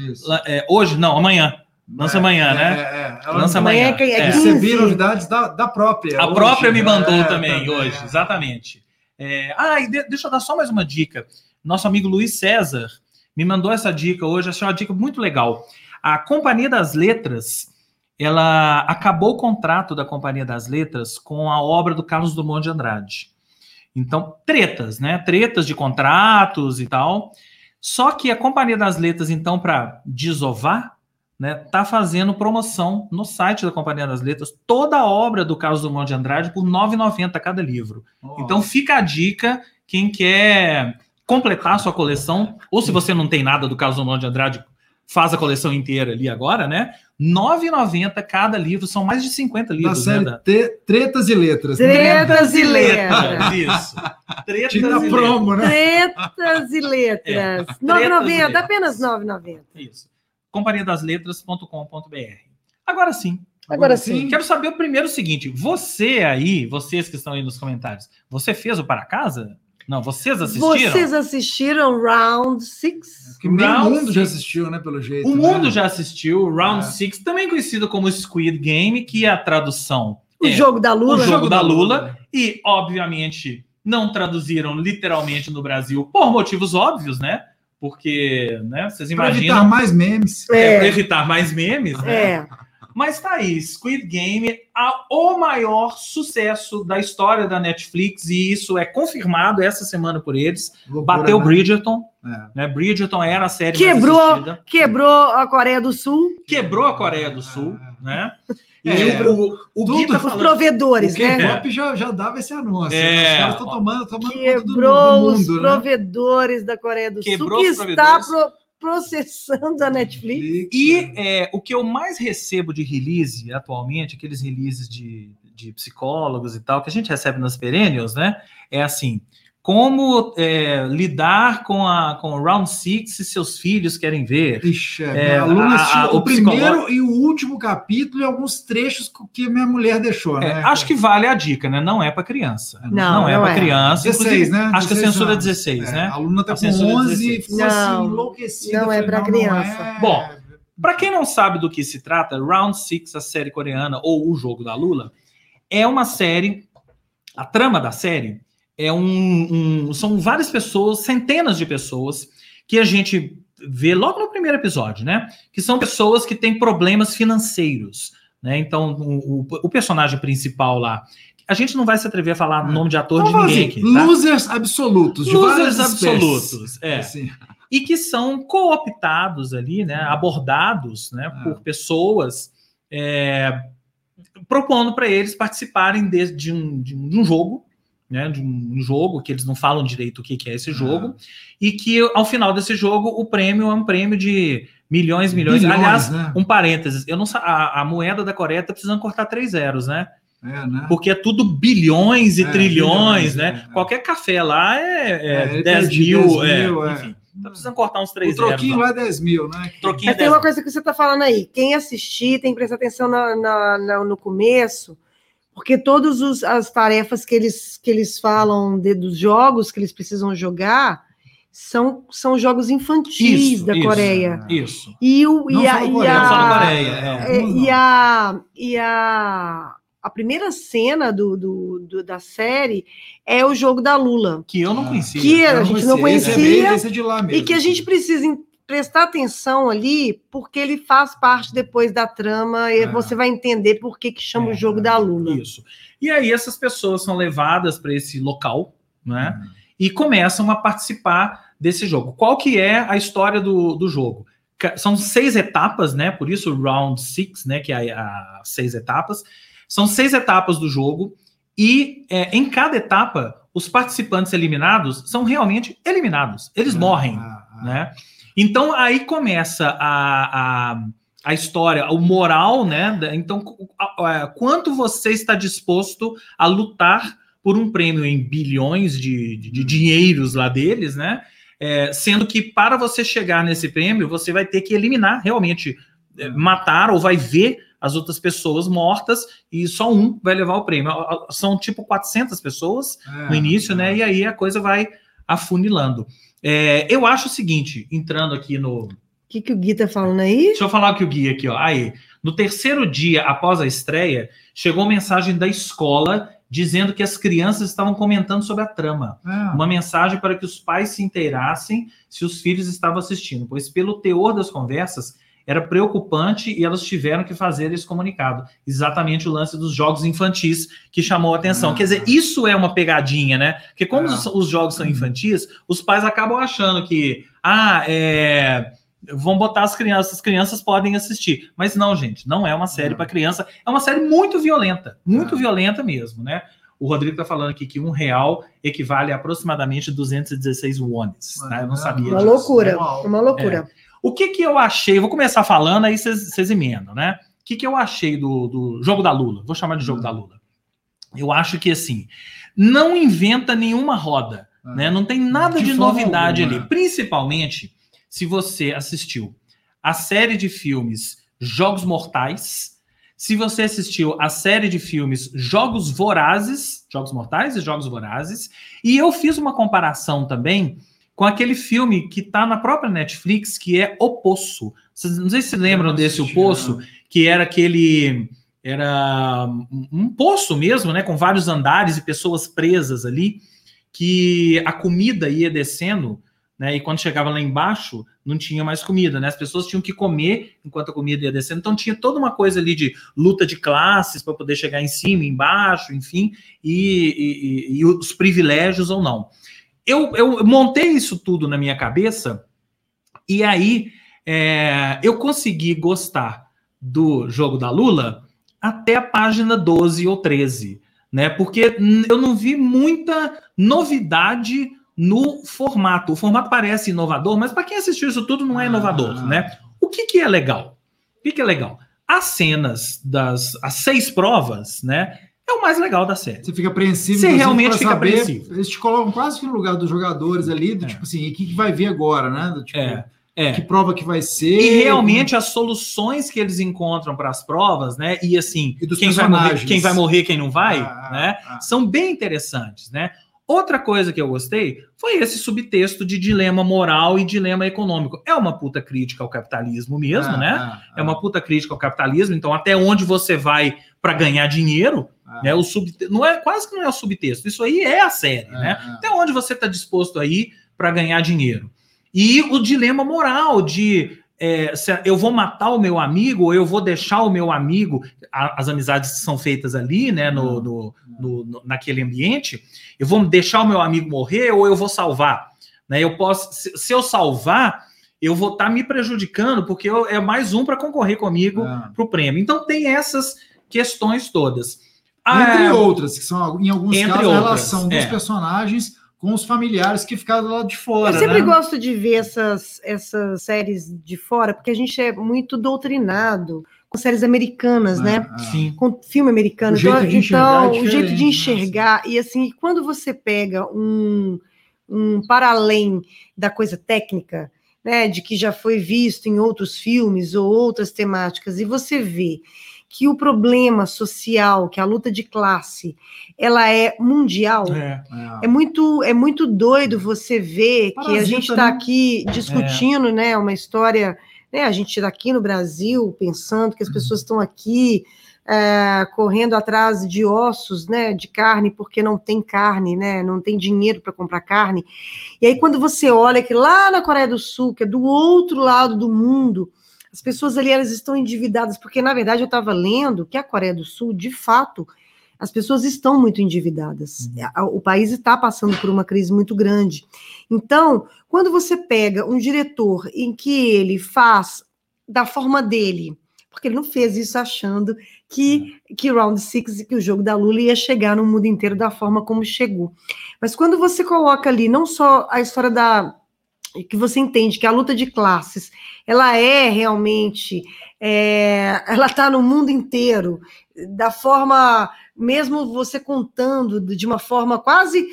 É, hoje? Não, amanhã. Lança É, amanhã, é, né? É, é. Lança Amanhã amanhã. é é. 15. Recebi novidades da, da própria. A hoje, própria me né? mandou É, também hoje, exatamente. É, ah, e de- deixa eu dar só mais uma dica. Nosso amigo Luiz César me mandou essa dica hoje, achei uma dica muito legal. A Companhia das Letras, ela acabou o contrato da Companhia das Letras com a obra do Carlos Drummond de Andrade. Então, tretas, né? Tretas de contratos e tal. Só que a Companhia das Letras, então, para desovar, né, tá fazendo promoção no site da Companhia das Letras, toda a obra do Carlos Drummond de Andrade por R$ 9,90 cada livro. Ó, Então fica a dica, quem quer completar a sua coleção, ou se você não tem nada do Carlos Drummond de Andrade, faz a coleção inteira ali agora, né? R$ 9,90 cada livro, são mais de 50 da livros, série né? da- Te- Tretas e Letras. Tretas e letras. Isso. Tretas Tira e a letras. promo, né? Tretas e letras. É, 9,90, letras. apenas 9,90. Isso. companhiadasletras.com.br. Agora sim, Agora sim. quero saber o primeiro o seguinte: você aí, vocês que estão aí nos comentários, você fez o para casa? Não, vocês assistiram? Vocês assistiram Round 6? Que meio Round mundo já six. assistiu, né? Pelo jeito. O né? mundo já assistiu Round É. 6, também conhecido como Squid Game, que a tradução O é jogo da o Lula? jogo da Lula, e obviamente não traduziram literalmente no Brasil por motivos óbvios, né? Porque, né, vocês Para evitar imaginam, mais memes. é, para É, evitar mais memes, né? é. Mas tá aí, Squid Game, a- o maior sucesso da história da Netflix, e isso é confirmado essa semana por eles. Loucura, Bateu né? Bridgerton, É. né? Bridgerton era a série Quebrou. mais assistida. Quebrou a Coreia do Sul, Quebrou a Coreia do Sul, né? E É. o, o Gui Tudo- tá os falando... provedores, O né? K-pop já, já dava esse anúncio. É. né? Os caras estão tomando, tomando conta do, Quebrou do os mundo, né? provedores da Coreia do Quebrou Sul, que os está pro- processando a Netflix. E é, o que eu mais recebo de release atualmente, aqueles releases de, de psicólogos e tal, que a gente recebe nas perennials, né? É assim: como é, lidar com, a, com o Round Six se seus filhos querem ver. Ixi, é, É, minha aluna a- a- assistiu o o primeiro e o último capítulo e alguns trechos que minha mulher deixou, É, né? acho que vale a dica, né? Não é para criança. Não, não é não para é. criança. 16, inclusive, né? Acho que a 16 censura é anos. 16, É, né? A aluna tá A com censura é 11 e 16. ficou assim, Não, enlouquecida. não é pra criança. é. Bom, Para quem não sabe do que se trata, Round Six, a série coreana ou o jogo da Lula, é uma série. A trama da série é um, um- são várias pessoas, centenas de pessoas que a gente vê logo no primeiro episódio, né? Que são pessoas que têm problemas financeiros, né? Então o, o- o personagem principal lá, a gente não vai se atrever a falar nome de ator Vamos de ninguém assim, aqui, tá? losers absolutos. de Losers absolutos, é Assim, e que são cooptados ali, né, abordados, né, Ah. por pessoas é, propondo para eles participarem de, de um- de um jogo, né, de um jogo que eles não falam direito o que, que é esse jogo, e que ao final desse jogo o prêmio é um prêmio de milhões, milhões. Bilhões, Aliás, né? um parênteses, eu não a, a moeda da Coreia tá precisando cortar três zeros, né? É, né? Porque é tudo bilhões e É, trilhões, bilhões, né? é, é. Qualquer café lá é, é, É, ele 10 pede mil, 10 é, mil, é. enfim. Tá precisando cortar uns O três troquinho zeros. lá é 10 mil, né? Troquinho Mas tem 10 uma coisa que você está falando aí. Quem assistir tem que prestar atenção na- na- na- no começo, porque todas as tarefas que eles, que eles falam de- dos jogos que eles precisam jogar são, são jogos infantis Isso, da. Coreia. Isso. E, o, Não e, a, e, Coreia, a, é. é, e a e a a primeira cena do, do- do- da série é o jogo da Lula. Que eu não conhecia. Que a gente não é, bem- conhecia é mesmo. E que a gente precisa prestar atenção ali, porque ele faz parte depois da trama e É. você vai entender por que, que chama o jogo da Lula. Isso. E aí essas pessoas são levadas para esse local, né? E começam a participar desse jogo. Qual que é a história do, do jogo? São seis etapas, né? Por isso round six, né? Que é a, a seis etapas. São seis etapas do jogo e é, em cada etapa os participantes eliminados são realmente eliminados. Eles morrem Ah, ah. né? Então aí começa a, a, a história, o moral, né? Então, a- a- quanto você está disposto a lutar por um prêmio em bilhões de, de, de dinheiros lá deles, né? É, sendo que para você chegar nesse prêmio, você vai ter que eliminar realmente, é, matar ou vai ver as outras pessoas mortas e só um vai levar o prêmio. São tipo 400 pessoas É, no início, né? E aí a coisa vai afunilando. É, eu acho o seguinte, entrando aqui no. O que, que o Gui tá falando aí? Deixa eu falar o que o Gui aqui, ó. Aí, no terceiro dia após a estreia, chegou mensagem da escola dizendo que as crianças estavam comentando sobre a trama. É. Uma mensagem para que os pais se inteirassem se os filhos estavam assistindo, pois pelo teor das conversas era preocupante e elas tiveram que fazer esse comunicado. Exatamente o lance dos jogos infantis que chamou a atenção. Ah. Quer dizer, isso é uma pegadinha, né? Porque como Ah. os, os jogos são infantis, os pais acabam achando que, ah, é, vão botar as crianças, as crianças podem assistir. Mas não, gente, não é uma série Ah. para criança, é uma série muito violenta, muito Ah. violenta mesmo, né? O Rodrigo tá falando aqui que um real equivale a aproximadamente 216 wones. Tá? Eu não Ah, sabia Uma disso. loucura, Uau. uma loucura. O que que eu achei? Vou começar falando, aí vocês emendam, né? O que que eu achei do, do jogo da Lula? Vou chamar de jogo Hum. da Lula. Eu acho que, assim, não inventa nenhuma roda, Ah. né? Não tem nada De de novidade alguma. ali. Principalmente se você assistiu a série de filmes Jogos Mortais, se você assistiu a série de filmes Jogos Vorazes, Jogos Mortais e Jogos Vorazes, e eu fiz uma comparação também com aquele filme que tá na própria Netflix, que é O Poço. Vocês, não sei se vocês lembram desse O Poço, que era aquele era um- poço mesmo, né, com vários andares e pessoas presas ali, que a comida ia descendo, né, e quando chegava lá embaixo não tinha mais comida, né, as pessoas tinham que comer enquanto a comida ia descendo, então tinha toda uma coisa ali de luta de classes para poder chegar em cima, embaixo, enfim, e, e- e os privilégios ou não. Eu, eu montei isso tudo na minha cabeça e aí é, eu consegui gostar do jogo da Lula até a página 12 ou 13, né? Porque eu não vi muita novidade no formato. O formato parece inovador, mas para quem assistiu isso tudo não é inovador, Ah. né? O que, que é legal? O que, que é legal? As cenas das as seis provas, né? É o mais legal da série. Você fica apreensivo. Você realmente fica saber, apreensivo. Eles te colocam quase que no lugar dos jogadores ali, do É. tipo assim, e o que, que vai vir agora, né? Do tipo, É, é. Que prova que vai ser. E realmente as soluções que eles encontram para as provas, né? E assim, E quem vai, morrer, quem vai morrer, quem não vai, Ah, né? ah. São bem interessantes, né? Outra coisa que eu gostei foi esse subtexto de dilema moral e dilema econômico. É uma puta crítica ao capitalismo mesmo, Ah, né? ah, É uma puta crítica ao capitalismo. Então, até onde você vai para ganhar dinheiro, ah, né? O subte... não é quase que não é o subtexto. Isso aí é a série, ah, né? ah. Até onde você está disposto a ir para ganhar dinheiro. E o dilema moral de é, se eu vou matar o meu amigo ou eu vou deixar o meu amigo, a- as amizades que são feitas ali, né, no, no- no- no- naquele ambiente, eu vou deixar o meu amigo morrer ou eu vou salvar. Né? Eu posso, se, se eu salvar, eu vou estar me prejudicando porque eu- é mais um para concorrer comigo Ah. para o prêmio. Então tem essas questões todas. Entre Ah, outras, que são, em alguns casos, a outras, relação dos é. personagens com os familiares que ficaram do lado de fora. Eu sempre né? gosto de ver essas, essas séries de fora, porque a gente é muito doutrinado com séries americanas, Ah, né? ah. Sim. Com filme americano. O jeito então, de enxergar então, é o jeito de né? enxergar. E assim, quando você pega um, um para além da coisa técnica, né? De que já foi visto em outros filmes ou outras temáticas, e você vê que o problema social, que a luta de classe, ela é mundial. É. É. É muito, é muito doido você ver que a Parasita, gente está né? aqui discutindo, né, uma história, né, a gente está aqui no Brasil pensando que as pessoas estão aqui é, correndo atrás de ossos, né, de carne, porque não tem carne, né, não tem dinheiro para comprar carne. E aí, quando você olha que lá na Coreia do Sul, que é do outro lado do mundo, as pessoas ali elas estão endividadas, porque na verdade eu estava lendo que a Coreia do Sul, de fato, as pessoas estão muito endividadas. Uhum. O país está passando por uma crise muito grande. Então, quando você pega um diretor em que ele faz da forma dele, porque ele não fez isso achando que, que Round Six, que o jogo da Lula ia chegar no mundo inteiro da forma como chegou. Mas quando você coloca ali não só a história da que você entende que a luta de classes ela é realmente é, ela está no mundo inteiro da forma mesmo você contando de uma forma quase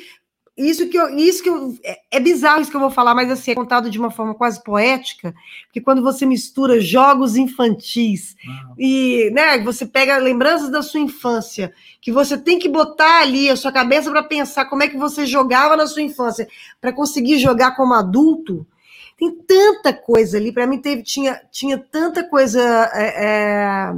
isso que eu, isso que eu, é, é bizarro isso que eu vou falar, mas assim, é contado de uma forma quase poética, porque quando você mistura jogos infantis uhum. e, né, você pega lembranças da sua infância, que você tem que botar ali a sua cabeça para pensar como é que você jogava na sua infância, para conseguir jogar como adulto, tem tanta coisa ali, para mim teve, tinha, tinha tanta coisa é, é,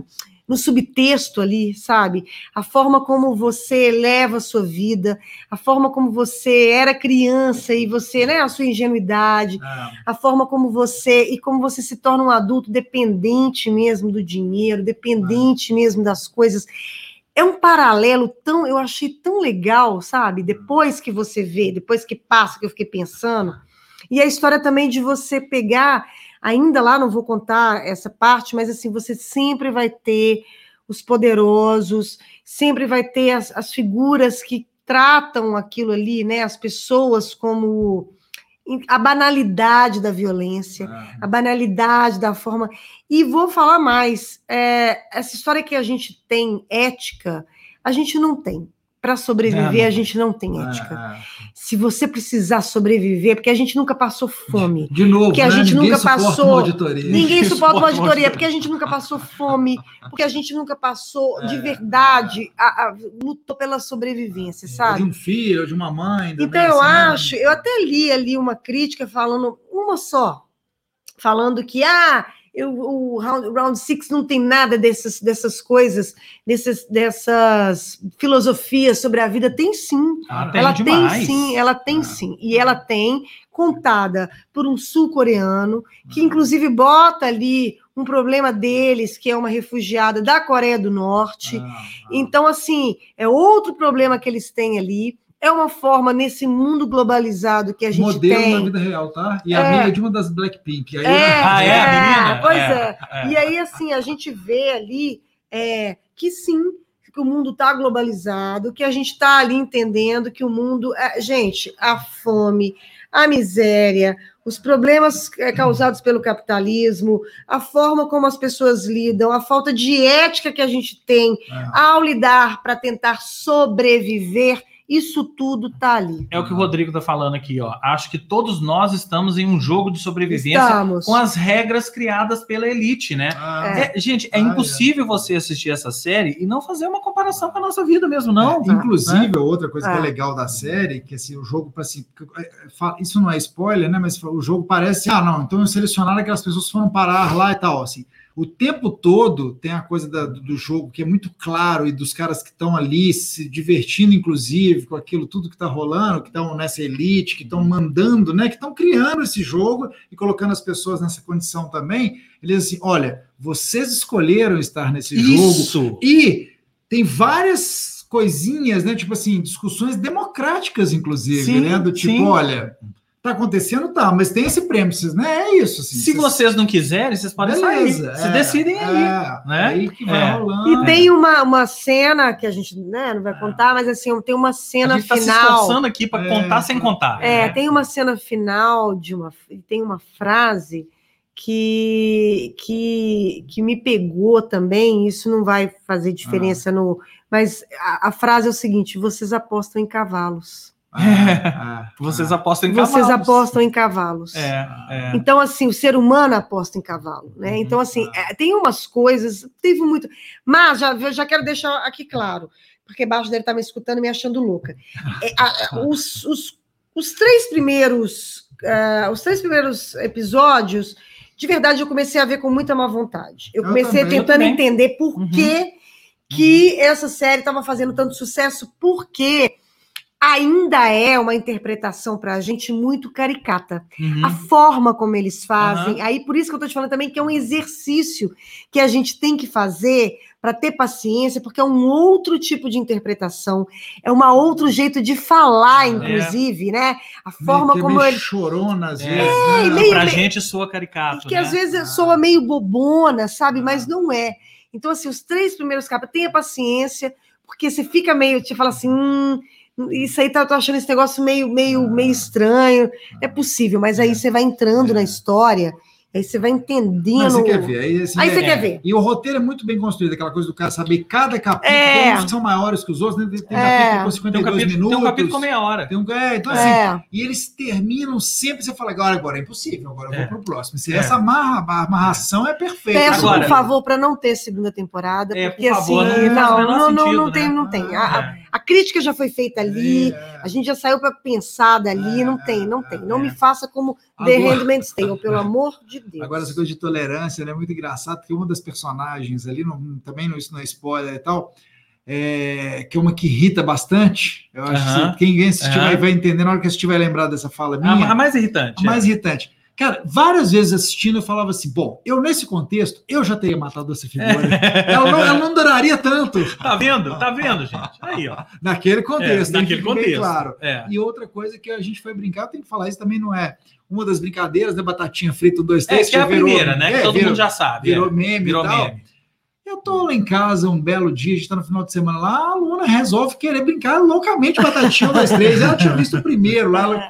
no subtexto ali, sabe? A forma como você leva a sua vida, a forma como você era criança e você, né, a sua ingenuidade, é. a forma como você e como você se torna um adulto dependente mesmo do dinheiro, dependente é. mesmo das coisas. É um paralelo tão, eu achei tão legal, sabe? Depois que você vê, depois que passa, que eu fiquei pensando. E a história também de você pegar Ainda lá não vou contar essa parte, mas assim, você sempre vai ter os poderosos, sempre vai ter as, as figuras que tratam aquilo ali, né? As pessoas como a banalidade da violência, ah. a banalidade da forma. E vou falar mais: é, essa história que a gente tem ética, a gente não tem para sobreviver, não. a gente não tem ética. Ah, Se você precisar sobreviver, porque a gente nunca passou fome. De novo, porque a né? gente ninguém nunca passou. Auditoria. Ninguém suporta uma auditoria, porque a gente nunca passou fome, porque a gente nunca passou é, de verdade, a, a, lutou pela sobrevivência, sabe? De um filho, de uma mãe. Então eu assim, acho, eu até li ali uma crítica falando, uma só, falando que ah, eu, o round, round Six não tem nada dessas, dessas coisas, dessas, dessas filosofias sobre a vida. Tem sim. Ah, ela demais. tem sim, ela tem ah. sim. E ela tem contada por um sul-coreano, que ah. inclusive bota ali um problema deles, que é uma refugiada da Coreia do Norte. Ah, ah. Então, assim, é outro problema que eles têm ali é uma forma nesse mundo globalizado que a gente Modelo tem. Modelo na vida real, tá? E a é. minha é de uma das Blackpink. Aí é, ah, é, a menina? Pois é, é. E aí, assim, a gente vê ali é, que sim, que o mundo está globalizado, que a gente está ali entendendo que o mundo. É, gente, a fome, a miséria, os problemas é, causados pelo capitalismo, a forma como as pessoas lidam, a falta de ética que a gente tem é. ao lidar para tentar sobreviver isso tudo tá ali. É o que o Rodrigo tá falando aqui, ó. Acho que todos nós estamos em um jogo de sobrevivência estamos. com as regras criadas pela elite, né? Ah, é, gente, é ah, impossível é. você assistir essa série e não fazer uma comparação com a nossa vida mesmo, não. É, inclusive, né? outra coisa que é ah. legal da série, que assim, o jogo para assim, isso não é spoiler, né? Mas o jogo parece, ah, não, então selecionaram aquelas pessoas que foram parar lá e tal, assim o tempo todo tem a coisa da, do jogo que é muito claro e dos caras que estão ali se divertindo, inclusive, com aquilo tudo que está rolando, que estão nessa elite, que estão mandando, né, que estão criando esse jogo e colocando as pessoas nessa condição também. Eles assim: olha, vocês escolheram estar nesse Isso. jogo e tem várias coisinhas, né? Tipo assim, discussões democráticas, inclusive, sim, né? Do tipo, sim. olha Tá acontecendo, tá, mas tem esse prêmio, né? É isso. Assim, Se vocês... vocês não quiserem, vocês podem Beleza, sair. Vocês é, decidem aí. É, né? Aí que vai é. rolando. E tem uma, uma cena que a gente né, não vai contar, mas assim, tem uma cena a gente final. Tá se esforçando aqui para contar sem contar. É, né? tem uma cena final de uma. Tem uma frase que, que, que me pegou também. Isso não vai fazer diferença ah. no. Mas a, a frase é o seguinte: vocês apostam em cavalos. É, vocês apostam em cavalos. Vocês apostam em cavalos. É, é. Então, assim, o ser humano aposta em cavalo, né? Uhum. Então, assim, é, tem umas coisas, teve muito. Mas já, eu já quero deixar aqui claro, porque baixo dele tá me escutando e me achando louca. É, a, os, os, os, três primeiros, uh, os três primeiros episódios, de verdade, eu comecei a ver com muita má vontade. Eu comecei eu também, tentando eu entender por uhum. que que essa série estava fazendo tanto sucesso porque ainda é uma interpretação para a gente muito caricata. Uhum. A forma como eles fazem. Aí por isso que eu tô te falando também que é um exercício que a gente tem que fazer para ter paciência, porque é um outro tipo de interpretação, é um outro jeito de falar, É. inclusive, né? A forma meio, como meio ele chorona às É, vezes. né? meio- pra meio- gente soa caricato, que né? às vezes soa meio bobona, sabe? Mas não é. Então, assim, os três primeiros capas, tenha paciência, porque você fica meio, te fala assim, hum, isso aí tá, eu tô achando esse negócio meio, meio, meio estranho. É possível, mas aí você vai entrando na história, aí você vai entendendo. Não, você quer ver. Aí, assim, Aí é- você quer ver. E o roteiro é muito bem construído, aquela coisa do cara saber cada capítulo, É. tem uns que são maiores que os outros, né? tem É. capítulo com Tem um 52 capítulo, minutos. tem um capítulo com meia hora. tem um- é, então, assim, É, e eles terminam sempre, você fala, agora, agora é impossível, agora eu É. vou pro próximo. É. essa amarra, amarração é perfeita. peço, Agora- por favor, para não ter segunda temporada, É, porque por favor, assim, não não, não, não, sentido, não tem, né? não tem. A, a- É. crítica já foi feita ali, É. a gente já saiu para pensar dali, É, não tem, não tem. Não é. me faça como The Agora- Handmaid's Tale, pelo amor de Deus. Agora, essa coisa de tolerância né, é muito engraçado, porque uma das personagens ali, não- também não, isso não é spoiler e tal, é, que é uma que irrita bastante. Eu acho Aham. que quem assistir Aham. vai, vai entender na hora que assistir vai lembrar dessa fala minha. A, a mais irritante. A mais irritante. Cara, várias vezes assistindo eu falava assim: bom, eu nesse contexto, eu já teria matado essa figura. ela, não, ela não duraria tanto é. Tá vendo? Tá vendo, gente? Aí, ó. naquele contexto. É, naquele que contexto. Claro. É. E outra coisa que a gente foi brincar, tem que falar, isso também não é uma das brincadeiras, né? Batatinha frita, um, dois, É, três. que é a virou- primeira, né? Que é, todo virou, mundo já sabe. virou é. meme Virou e tal. meme. Eu tô lá em casa um belo dia, a gente tá no final de semana lá, a aluna resolve querer brincar loucamente batatinha, um, dois, três. Ela tinha visto o primeiro lá, ela,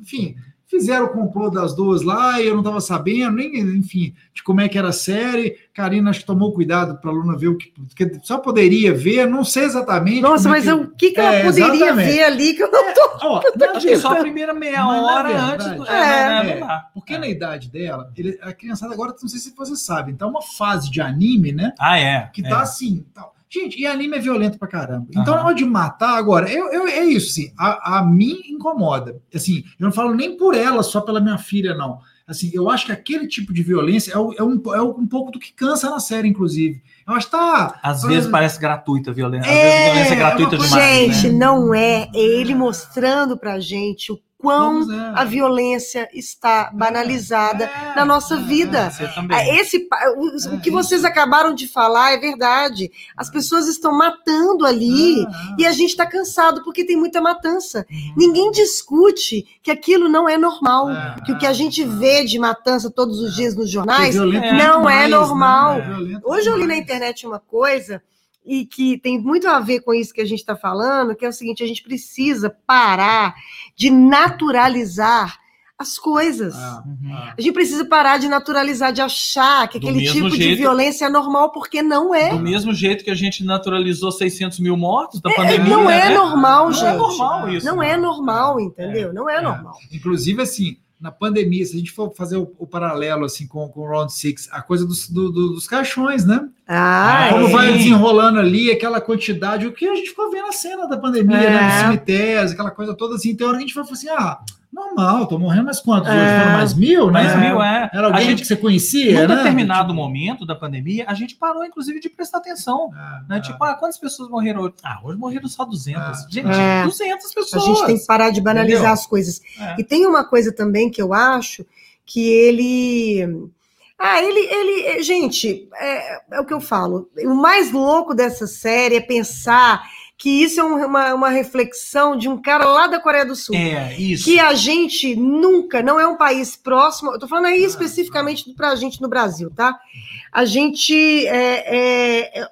enfim, fizeram o complô das duas lá e eu não tava sabendo, nem, enfim, de como é que era a série. Karina acho que tomou cuidado para a aluna ver o que, que só poderia ver, não sei exatamente. Nossa, é mas que- o que, que ela É, poderia exatamente. ver ali que eu não tô. Ó, na Acho que só a primeira meia Mas na hora verdade, antes do. é, É, é. Porque É. na idade dela, ele- a criançada agora, não sei se você sabe, então é uma fase de anime, né? Ah, é. que é. tá assim. Tal. Gente, e anime é violento pra caramba. Então, Aham. na hora de matar, agora, eu, eu- é isso, assim, a, a mim incomoda. Assim, eu não falo nem por ela, só pela minha filha, não. Assim, eu acho que aquele tipo de violência é, o- é um, é um pouco do que cansa na série, inclusive. Eu acho que tá. Às vezes parece gratuita a violência. Às É, vezes a violência é é gratuita uma coisa- demais. Gente, né? não é. É ele mostrando pra gente o quão é. a violência está banalizada É, na nossa é, vida. Ah, Esse, o, o É, que vocês acabaram de falar é verdade. As pessoas estão matando ali e a gente está cansado porque tem muita matança. Uhum. Ninguém discute que aquilo não é normal. É, que o que a gente vê de matança todos os dias nos é jornais não é normal. né? É violento Hoje eu li na internet uma coisa e que tem muito a ver com isso que a gente está falando, que é o seguinte: a gente precisa parar de naturalizar as coisas. Ah, Uhum. ah. A gente precisa parar de naturalizar, de achar que Do aquele tipo de jeito- violência é normal, porque não é. Do mesmo jeito que a gente naturalizou 600 mil mortos da É, pandemia. não é né? normal, Não gente. é normal isso. Não é normal, entendeu? Não é É. normal. Inclusive, assim, na pandemia, se a gente for fazer o, o paralelo assim com, com o Round Six, a coisa dos, do- do- dos caixões, né? Ah, Como é. vai desenrolando ali aquela quantidade, o que a gente ficou vendo a cena da pandemia, É. né? Dos cemitérios, aquela coisa toda assim. Tem hora que a gente vai falar assim: ah, normal, tô morrendo mais quantos? Hoje É. foram mais mil, né? Mas mil é. Era A alguém gente, que você conhecia, num né? determinado Tipo, momento da pandemia, a gente parou, inclusive, de prestar atenção. é, Né? é. Tipo, ah, quantas pessoas morreram hoje? Ah, hoje morreram só 200. É. Gente, É. 200 A pessoas. gente tem que parar de banalizar Entendeu? as coisas. É. E tem uma coisa também que eu acho que ele. Ah, ele. ele gente, é, é o que eu falo. O mais louco dessa série é pensar que isso é um- uma, uma reflexão de um cara lá da Coreia do Sul. É, isso. Que a gente nunca, não é um país próximo, eu tô falando aí Ah, especificamente pra gente no Brasil, tá? A gente é- é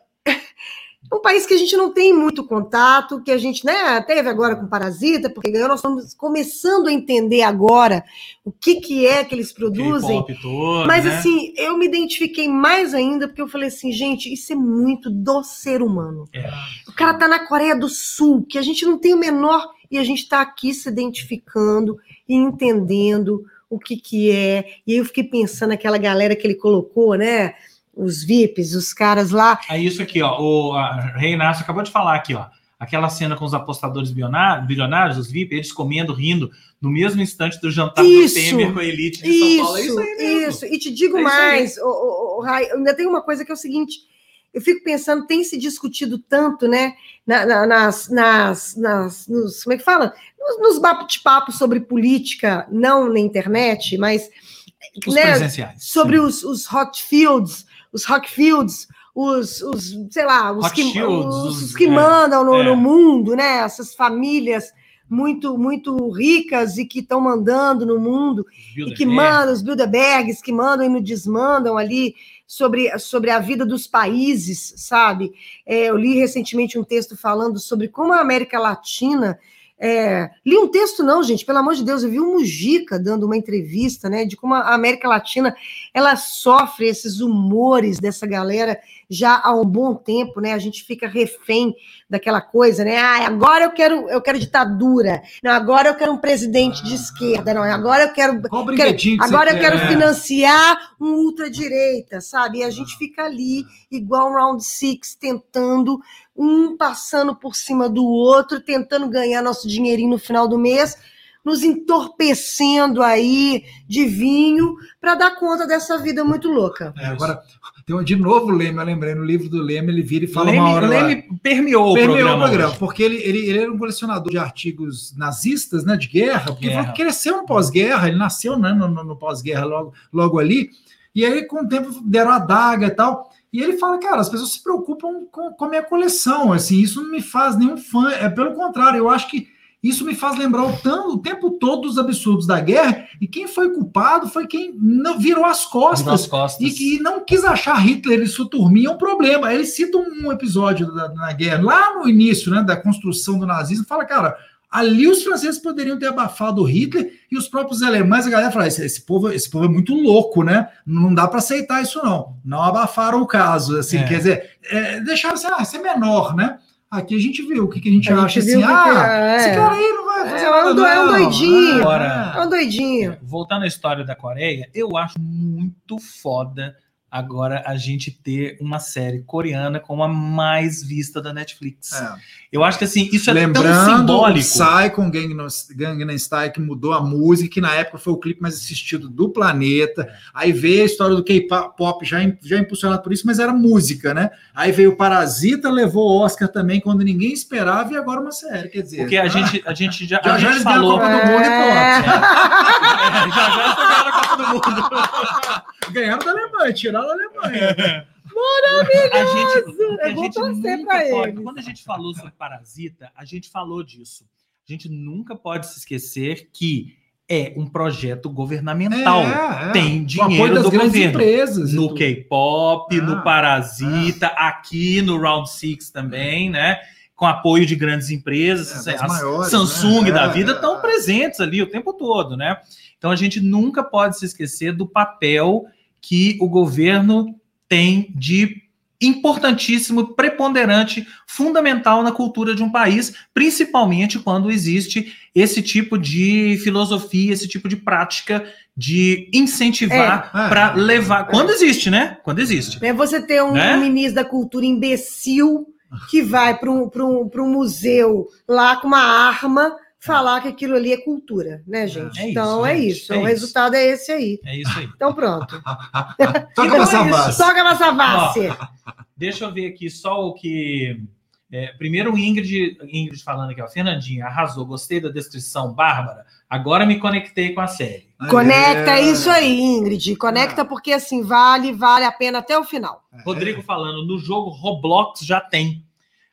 um país que a gente não tem muito contato, que a gente né, teve agora com Parasita, porque nós estamos começando a entender agora o que, que é que eles produzem. Todo, Mas né? assim, eu me identifiquei mais ainda, porque eu falei assim, gente, isso é muito do ser humano. É. O cara tá na Coreia do Sul, que a gente não tem o menor, e a gente tá aqui se identificando e entendendo o que que é. E aí eu fiquei pensando naquela galera que ele colocou, né? Os VIPs, os caras lá. É isso aqui, ó. O Rei Inácio acabou de falar aqui, ó. Aquela cena com os apostadores bilionários, os VIP, eles comendo, rindo, no mesmo instante do jantar Isso. do Temer com a elite de São Paulo. É Isso, isso aí mesmo. isso. E te digo É isso mais, o, o, o, Rai, ainda tem uma coisa que é o seguinte: eu fico pensando, tem se discutido tanto, né, na- na- nas, nas, nas nos, como é que fala? Nos, nos bate-papos sobre política, não na internet, mas Os né, presenciais. sobre os, os hot fields, os rock fields, os, os sei lá, os Hot que, shields, os, os- que é, mandam no, é. no mundo, né? Essas famílias muito muito ricas e que estão mandando no mundo e que mandam os Bilderbergs, que mandam e não desmandam ali sobre, sobre a vida dos países, sabe? É, eu li recentemente um texto falando sobre como a América Latina. É, li um texto, não, gente, pelo amor de Deus, eu vi o Mujica dando uma entrevista, né, de como a América Latina ela sofre esses humores dessa galera já há um bom tempo, né? A gente fica refém daquela coisa, né? Ah, agora eu quero, eu quero ditadura. Não, agora eu quero um presidente de esquerda. Não, agora eu quero Qual brinquedinho que Agora eu quero quer? financiar um ultradireita, sabe? E a gente fica ali, igual um round six, tentando, um passando por cima do outro, tentando ganhar nosso dinheirinho no final do mês, nos entorpecendo aí de vinho para dar conta dessa vida muito louca. É, agora, tem um, de novo o Leme, eu lembrei, no livro do Leme, ele vira e fala Leme, uma hora lá. Leme permeou, Permeou o programa. o programa, porque ele, ele, ele era um colecionador de artigos nazistas, né, de guerra, porque Guerra. cresceu no pós-guerra, ele nasceu né, no, no- no pós-guerra logo, logo ali, e aí com o tempo deram a daga e tal, e ele fala, cara, as pessoas se preocupam com, com a minha coleção, assim, isso não me faz nenhum fã, é pelo contrário, eu acho que isso me faz lembrar o, tam- o tempo todo dos absurdos da guerra, e quem foi culpado foi quem não virou as costas, Nas costas. e que não quis achar Hitler e sua turminha um problema. Ele cita um episódio da, na guerra, lá no início né, da construção do nazismo, fala, cara, ali os franceses poderiam ter abafado o Hitler e os próprios alemães, a galera fala, esse, esse povo, esse povo é muito louco, né? Não dá para aceitar isso, não. Não abafaram o caso, assim, É. quer dizer, é, deixaram assim, ah, isso é menor, né? Aqui a gente viu o que, que a gente A gente acha viu assim, ah, é. esse cara aí não vai fazer É, nada, é um do- é um não. doidinho. Agora- É um doidinho. Voltando à história da Coreia, eu acho muito foda agora a gente ter uma série coreana como a mais vista da Netflix. É. Eu acho que assim, isso é tão Lembrando o simbólico. Psy com Gangnam, Gangnam Style, que mudou a música, que na época foi o clipe mais assistido do planeta. Aí veio a história do K-pop, já, já impulsionado por isso, mas era música, né? Aí veio o Parasita, levou o Oscar também, quando ninguém esperava, e agora uma série, quer dizer... Porque a gente, a gente já, Já a já gente eles ganham a falou. Copa do Mundo e É. É, já já eles ganharam a Copa do Mundo. Ganharam da Alemanha, tiraram a Alemanha. A gente, É a bom gente torcer nunca pra pode- eles. Quando a gente falou sobre Parasita, a gente falou disso. A gente nunca pode se esquecer que é um projeto governamental. É, é. Tem Com apoio dinheiro das do grandes governo. empresas. No. K-pop, Ah, no Parasita, aqui no Round Six também, né? Com apoio de grandes empresas, É, as maiores, Samsung né? da É, vida é, estão é. presentes ali o tempo todo, né? Então a gente nunca pode se esquecer do papel que o governo tem de importantíssimo, preponderante, fundamental na cultura de um país, principalmente quando existe esse tipo de filosofia, esse tipo de prática de incentivar É, para levar. Quando existe, né? Quando existe. É você ter um Né? ministro da cultura imbecil que vai para um, pra um, pra um museu lá com uma arma falar que aquilo ali é cultura, né, gente? É isso, então é gente, isso. é o isso. resultado é esse aí. É isso aí. Então pronto. Toca Então é base. Toca na savassi. Deixa eu ver aqui só o que. é, primeiro, o Ingrid, Ingrid falando aqui, ó. Fernandinha, arrasou, gostei da descrição, Bárbara. Agora me conectei com a série. Conecta É. isso aí, Ingrid. Conecta porque assim vale, vale a pena até o final. Rodrigo falando, no jogo Roblox já tem.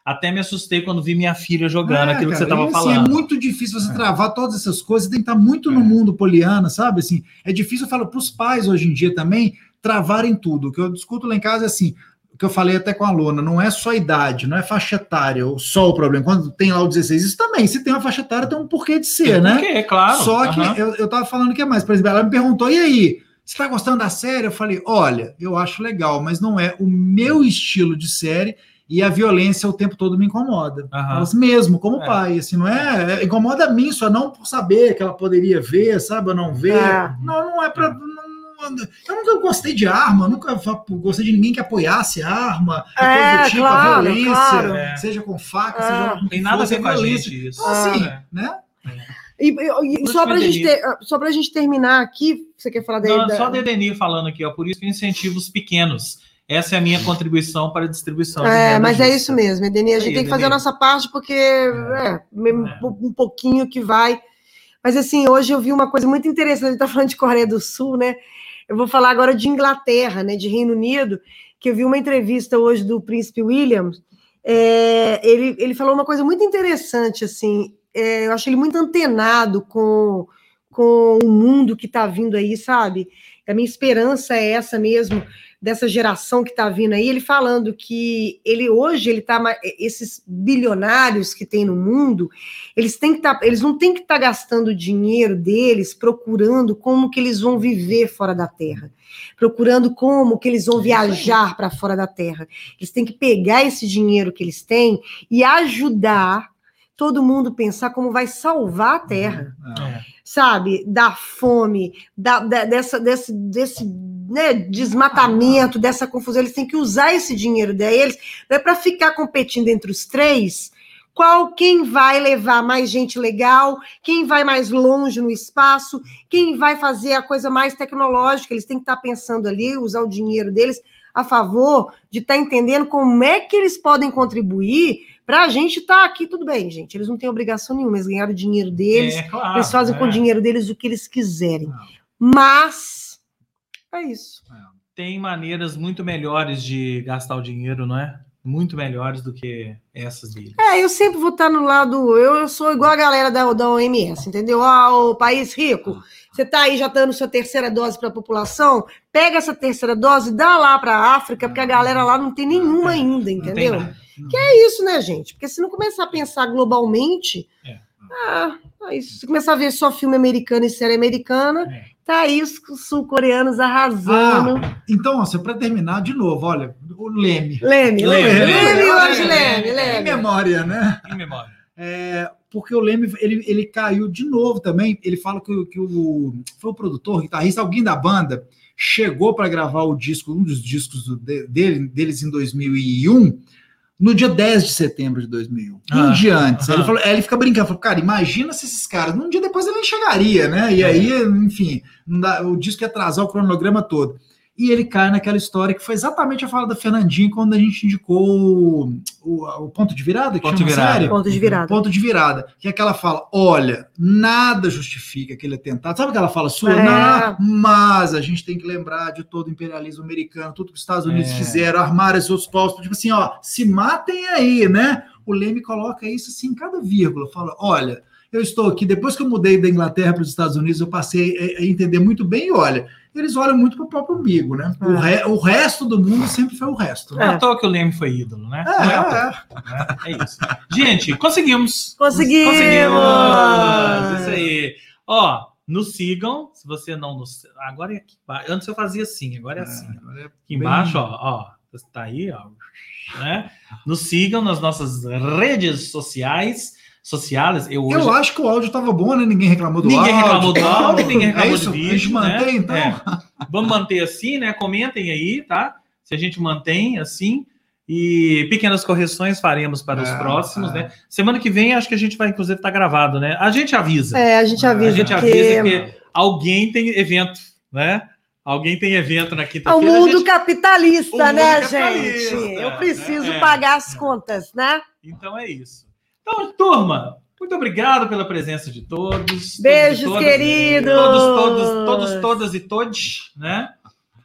Até me assustei quando vi minha filha jogando É, aquilo que você cara, estava assim, falando. É muito difícil você travar todas essas coisas, tem que estar muito no mundo poliana, sabe? Assim, é difícil, eu falo, para os pais hoje em dia também travarem tudo. O que eu discuto lá em casa é assim, o que eu falei até com a aluna, não é só idade, não é faixa etária, só o problema. Quando tem lá o 16, isso também, se tem uma faixa etária, tem um porquê de ser, né? Porque, claro. Só que aham. eu, eu tava falando que é mais. Por exemplo, ela me perguntou: e aí? Você tá gostando da série? Eu falei: olha, eu acho legal, mas não é o meu estilo de série e a violência o tempo todo me incomoda. Aham. Elas mesmo, como É. pai, assim, não é, é- Incomoda a mim, só não por saber que ela poderia ver, sabe, ou não ver. É. Não, não é pra. não- não- eu nunca gostei de arma, nunca gostei de ninguém que apoiasse arma, e É, coisa do tipo, a claro, violência, claro. É. seja com faca, É. seja com Não tem nada a ver com a gente isso. Então, assim, É. né? E, e- e só para é gente ter, só pra gente terminar aqui, você quer falar daí? Não, da- só a Dedenir falando aqui, ó. Por isso que eu incentivo os pequenos. Essa é a minha contribuição para a distribuição. É, mas é justa. isso mesmo, Edeni. A gente aí, tem que fazer a nossa parte, porque é, um um pouquinho que vai. Mas assim, hoje eu vi uma coisa muito interessante. A gente está falando de Coreia do Sul, né? Eu vou falar agora de Inglaterra, né? De Reino Unido, que eu vi uma entrevista hoje do príncipe William. É, ele, ele falou uma coisa muito interessante, assim. é, eu acho ele muito antenado com, com o mundo que está vindo aí, sabe? A minha esperança é essa mesmo, dessa geração que está vindo aí. Ele falando que ele hoje ele tá ma- esses bilionários que tem no mundo, eles têm que tá, eles não têm que estar gastando o dinheiro deles procurando como que eles vão viver fora da Terra, procurando como que eles vão É viajar para fora da Terra. Eles têm que pegar esse dinheiro que eles têm e ajudar todo mundo pensar como vai salvar a Terra É. sabe, da fome, da, da- dessa, desse, desse né, desmatamento, dessa confusão. Eles têm que usar esse dinheiro deles não é para ficar competindo entre os três. Qual quem vai levar mais gente legal, quem vai mais longe no espaço, quem vai fazer a coisa mais tecnológica. Eles têm que estar pensando ali, usar o dinheiro deles a favor de estar entendendo como é que eles podem contribuir para a gente estar aqui. Tudo bem, gente. Eles não têm obrigação nenhuma, eles ganharam o dinheiro deles. É, claro, Eles fazem com o é. dinheiro deles o que eles quiserem. Não. Mas é isso. Tem maneiras muito melhores de gastar o dinheiro, não é? Muito melhores do que essas deles. É, eu sempre vou estar no lado. Eu, eu sou igual a galera da, da OMS, entendeu? Ah, o país rico, você está aí já dando sua terceira dose para a população, pega essa terceira dose, dá lá para a África, porque a galera lá não tem nenhuma ainda, entendeu? Nada. É isso, né, gente? Porque se não começar a pensar globalmente, É. ah, é isso. se começar a ver só filme americano e série americana, É. tá aí os sul-coreanos arrasando. Então, ó, para terminar, de novo, olha, o Leme. Leme, Leme, Leme, Leme, Leme Leme, hoje, Leme, Leme. Em memória, né? Em memória. É, porque o Leme, ele, ele caiu de novo também. Ele fala que, o- que o, foi o produtor, o guitarrista, alguém da banda, chegou para gravar o disco, um dos discos dele, deles em 2001, no dia 10 de setembro de 2001. Ah, um dia antes. Aí aham. Ele, falou, ele fica brincando, falou, cara, imagina se esses caras, num dia depois ele nem chegaria, né? E É. aí, enfim, dá- o disco ia atrasar o cronograma todo. E ele cai naquela história que foi exatamente a fala da Fernandinha quando a gente indicou o, o- o ponto de virada, que Ponto chama virada. série? Ponto de virada. Ponto de virada. Que é que ela fala: olha, nada justifica aquele atentado. Sabe o que ela fala sua? É. Não, mas a gente tem que lembrar de todo o imperialismo americano, tudo que os Estados Unidos É. fizeram, armaram esses outros povos. Tipo assim, ó, se matem aí, né? O Leme coloca isso assim em cada vírgula. Fala: olha, eu estou aqui, depois que eu mudei da Inglaterra para os Estados Unidos, eu passei a- a entender muito bem, e olha. Eles olham muito para o próprio umbigo, né? O, É. re- o resto do mundo sempre foi o resto. Não é Né? à toa que o Leme foi ídolo, né? É, é é. né? É isso. Gente, conseguimos. Conseguimos! Conseguimos! Isso aí. Ó, nos sigam, se você não nos. Agora é aqui. embaixo. Antes eu fazia assim, agora é assim. ó. agora é Aqui bem- embaixo, ó, ó, tá aí, ó, né? Nos sigam nas nossas redes sociais, sociais. Eu hoje Eu acho que o áudio estava bom, né? Ninguém reclamou do Ninguém áudio. reclamou do áudio, ninguém reclamou é isso? do vídeo. A gente mantém, né? então? É. Vamos manter assim, né? Comentem aí, tá? Se a gente mantém assim. E pequenas correções faremos para os É, próximos, é. né? Semana que vem, acho que a gente vai, inclusive, estar gravado, né? A gente avisa. É, a gente avisa. a gente porque avisa que alguém tem evento, né? Alguém tem evento na É o quinta-feira. a mundo gente- capitalista, O mundo né, capitalista, gente? Eu né? preciso É. pagar as contas, né? Então é isso. Então, turma, muito obrigado pela presença de todos. Beijos, todos e todas. queridos! Todos, todos, todos, todas e todos, né?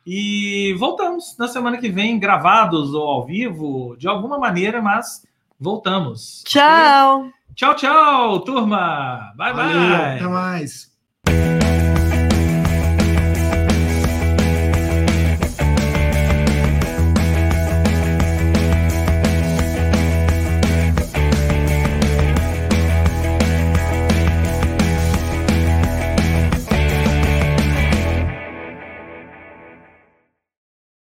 E voltamos na semana que vem, gravados ou ao vivo, de alguma maneira, mas voltamos. Tchau! Tchau, tchau, turma! Bye, Valeu, bye! até mais.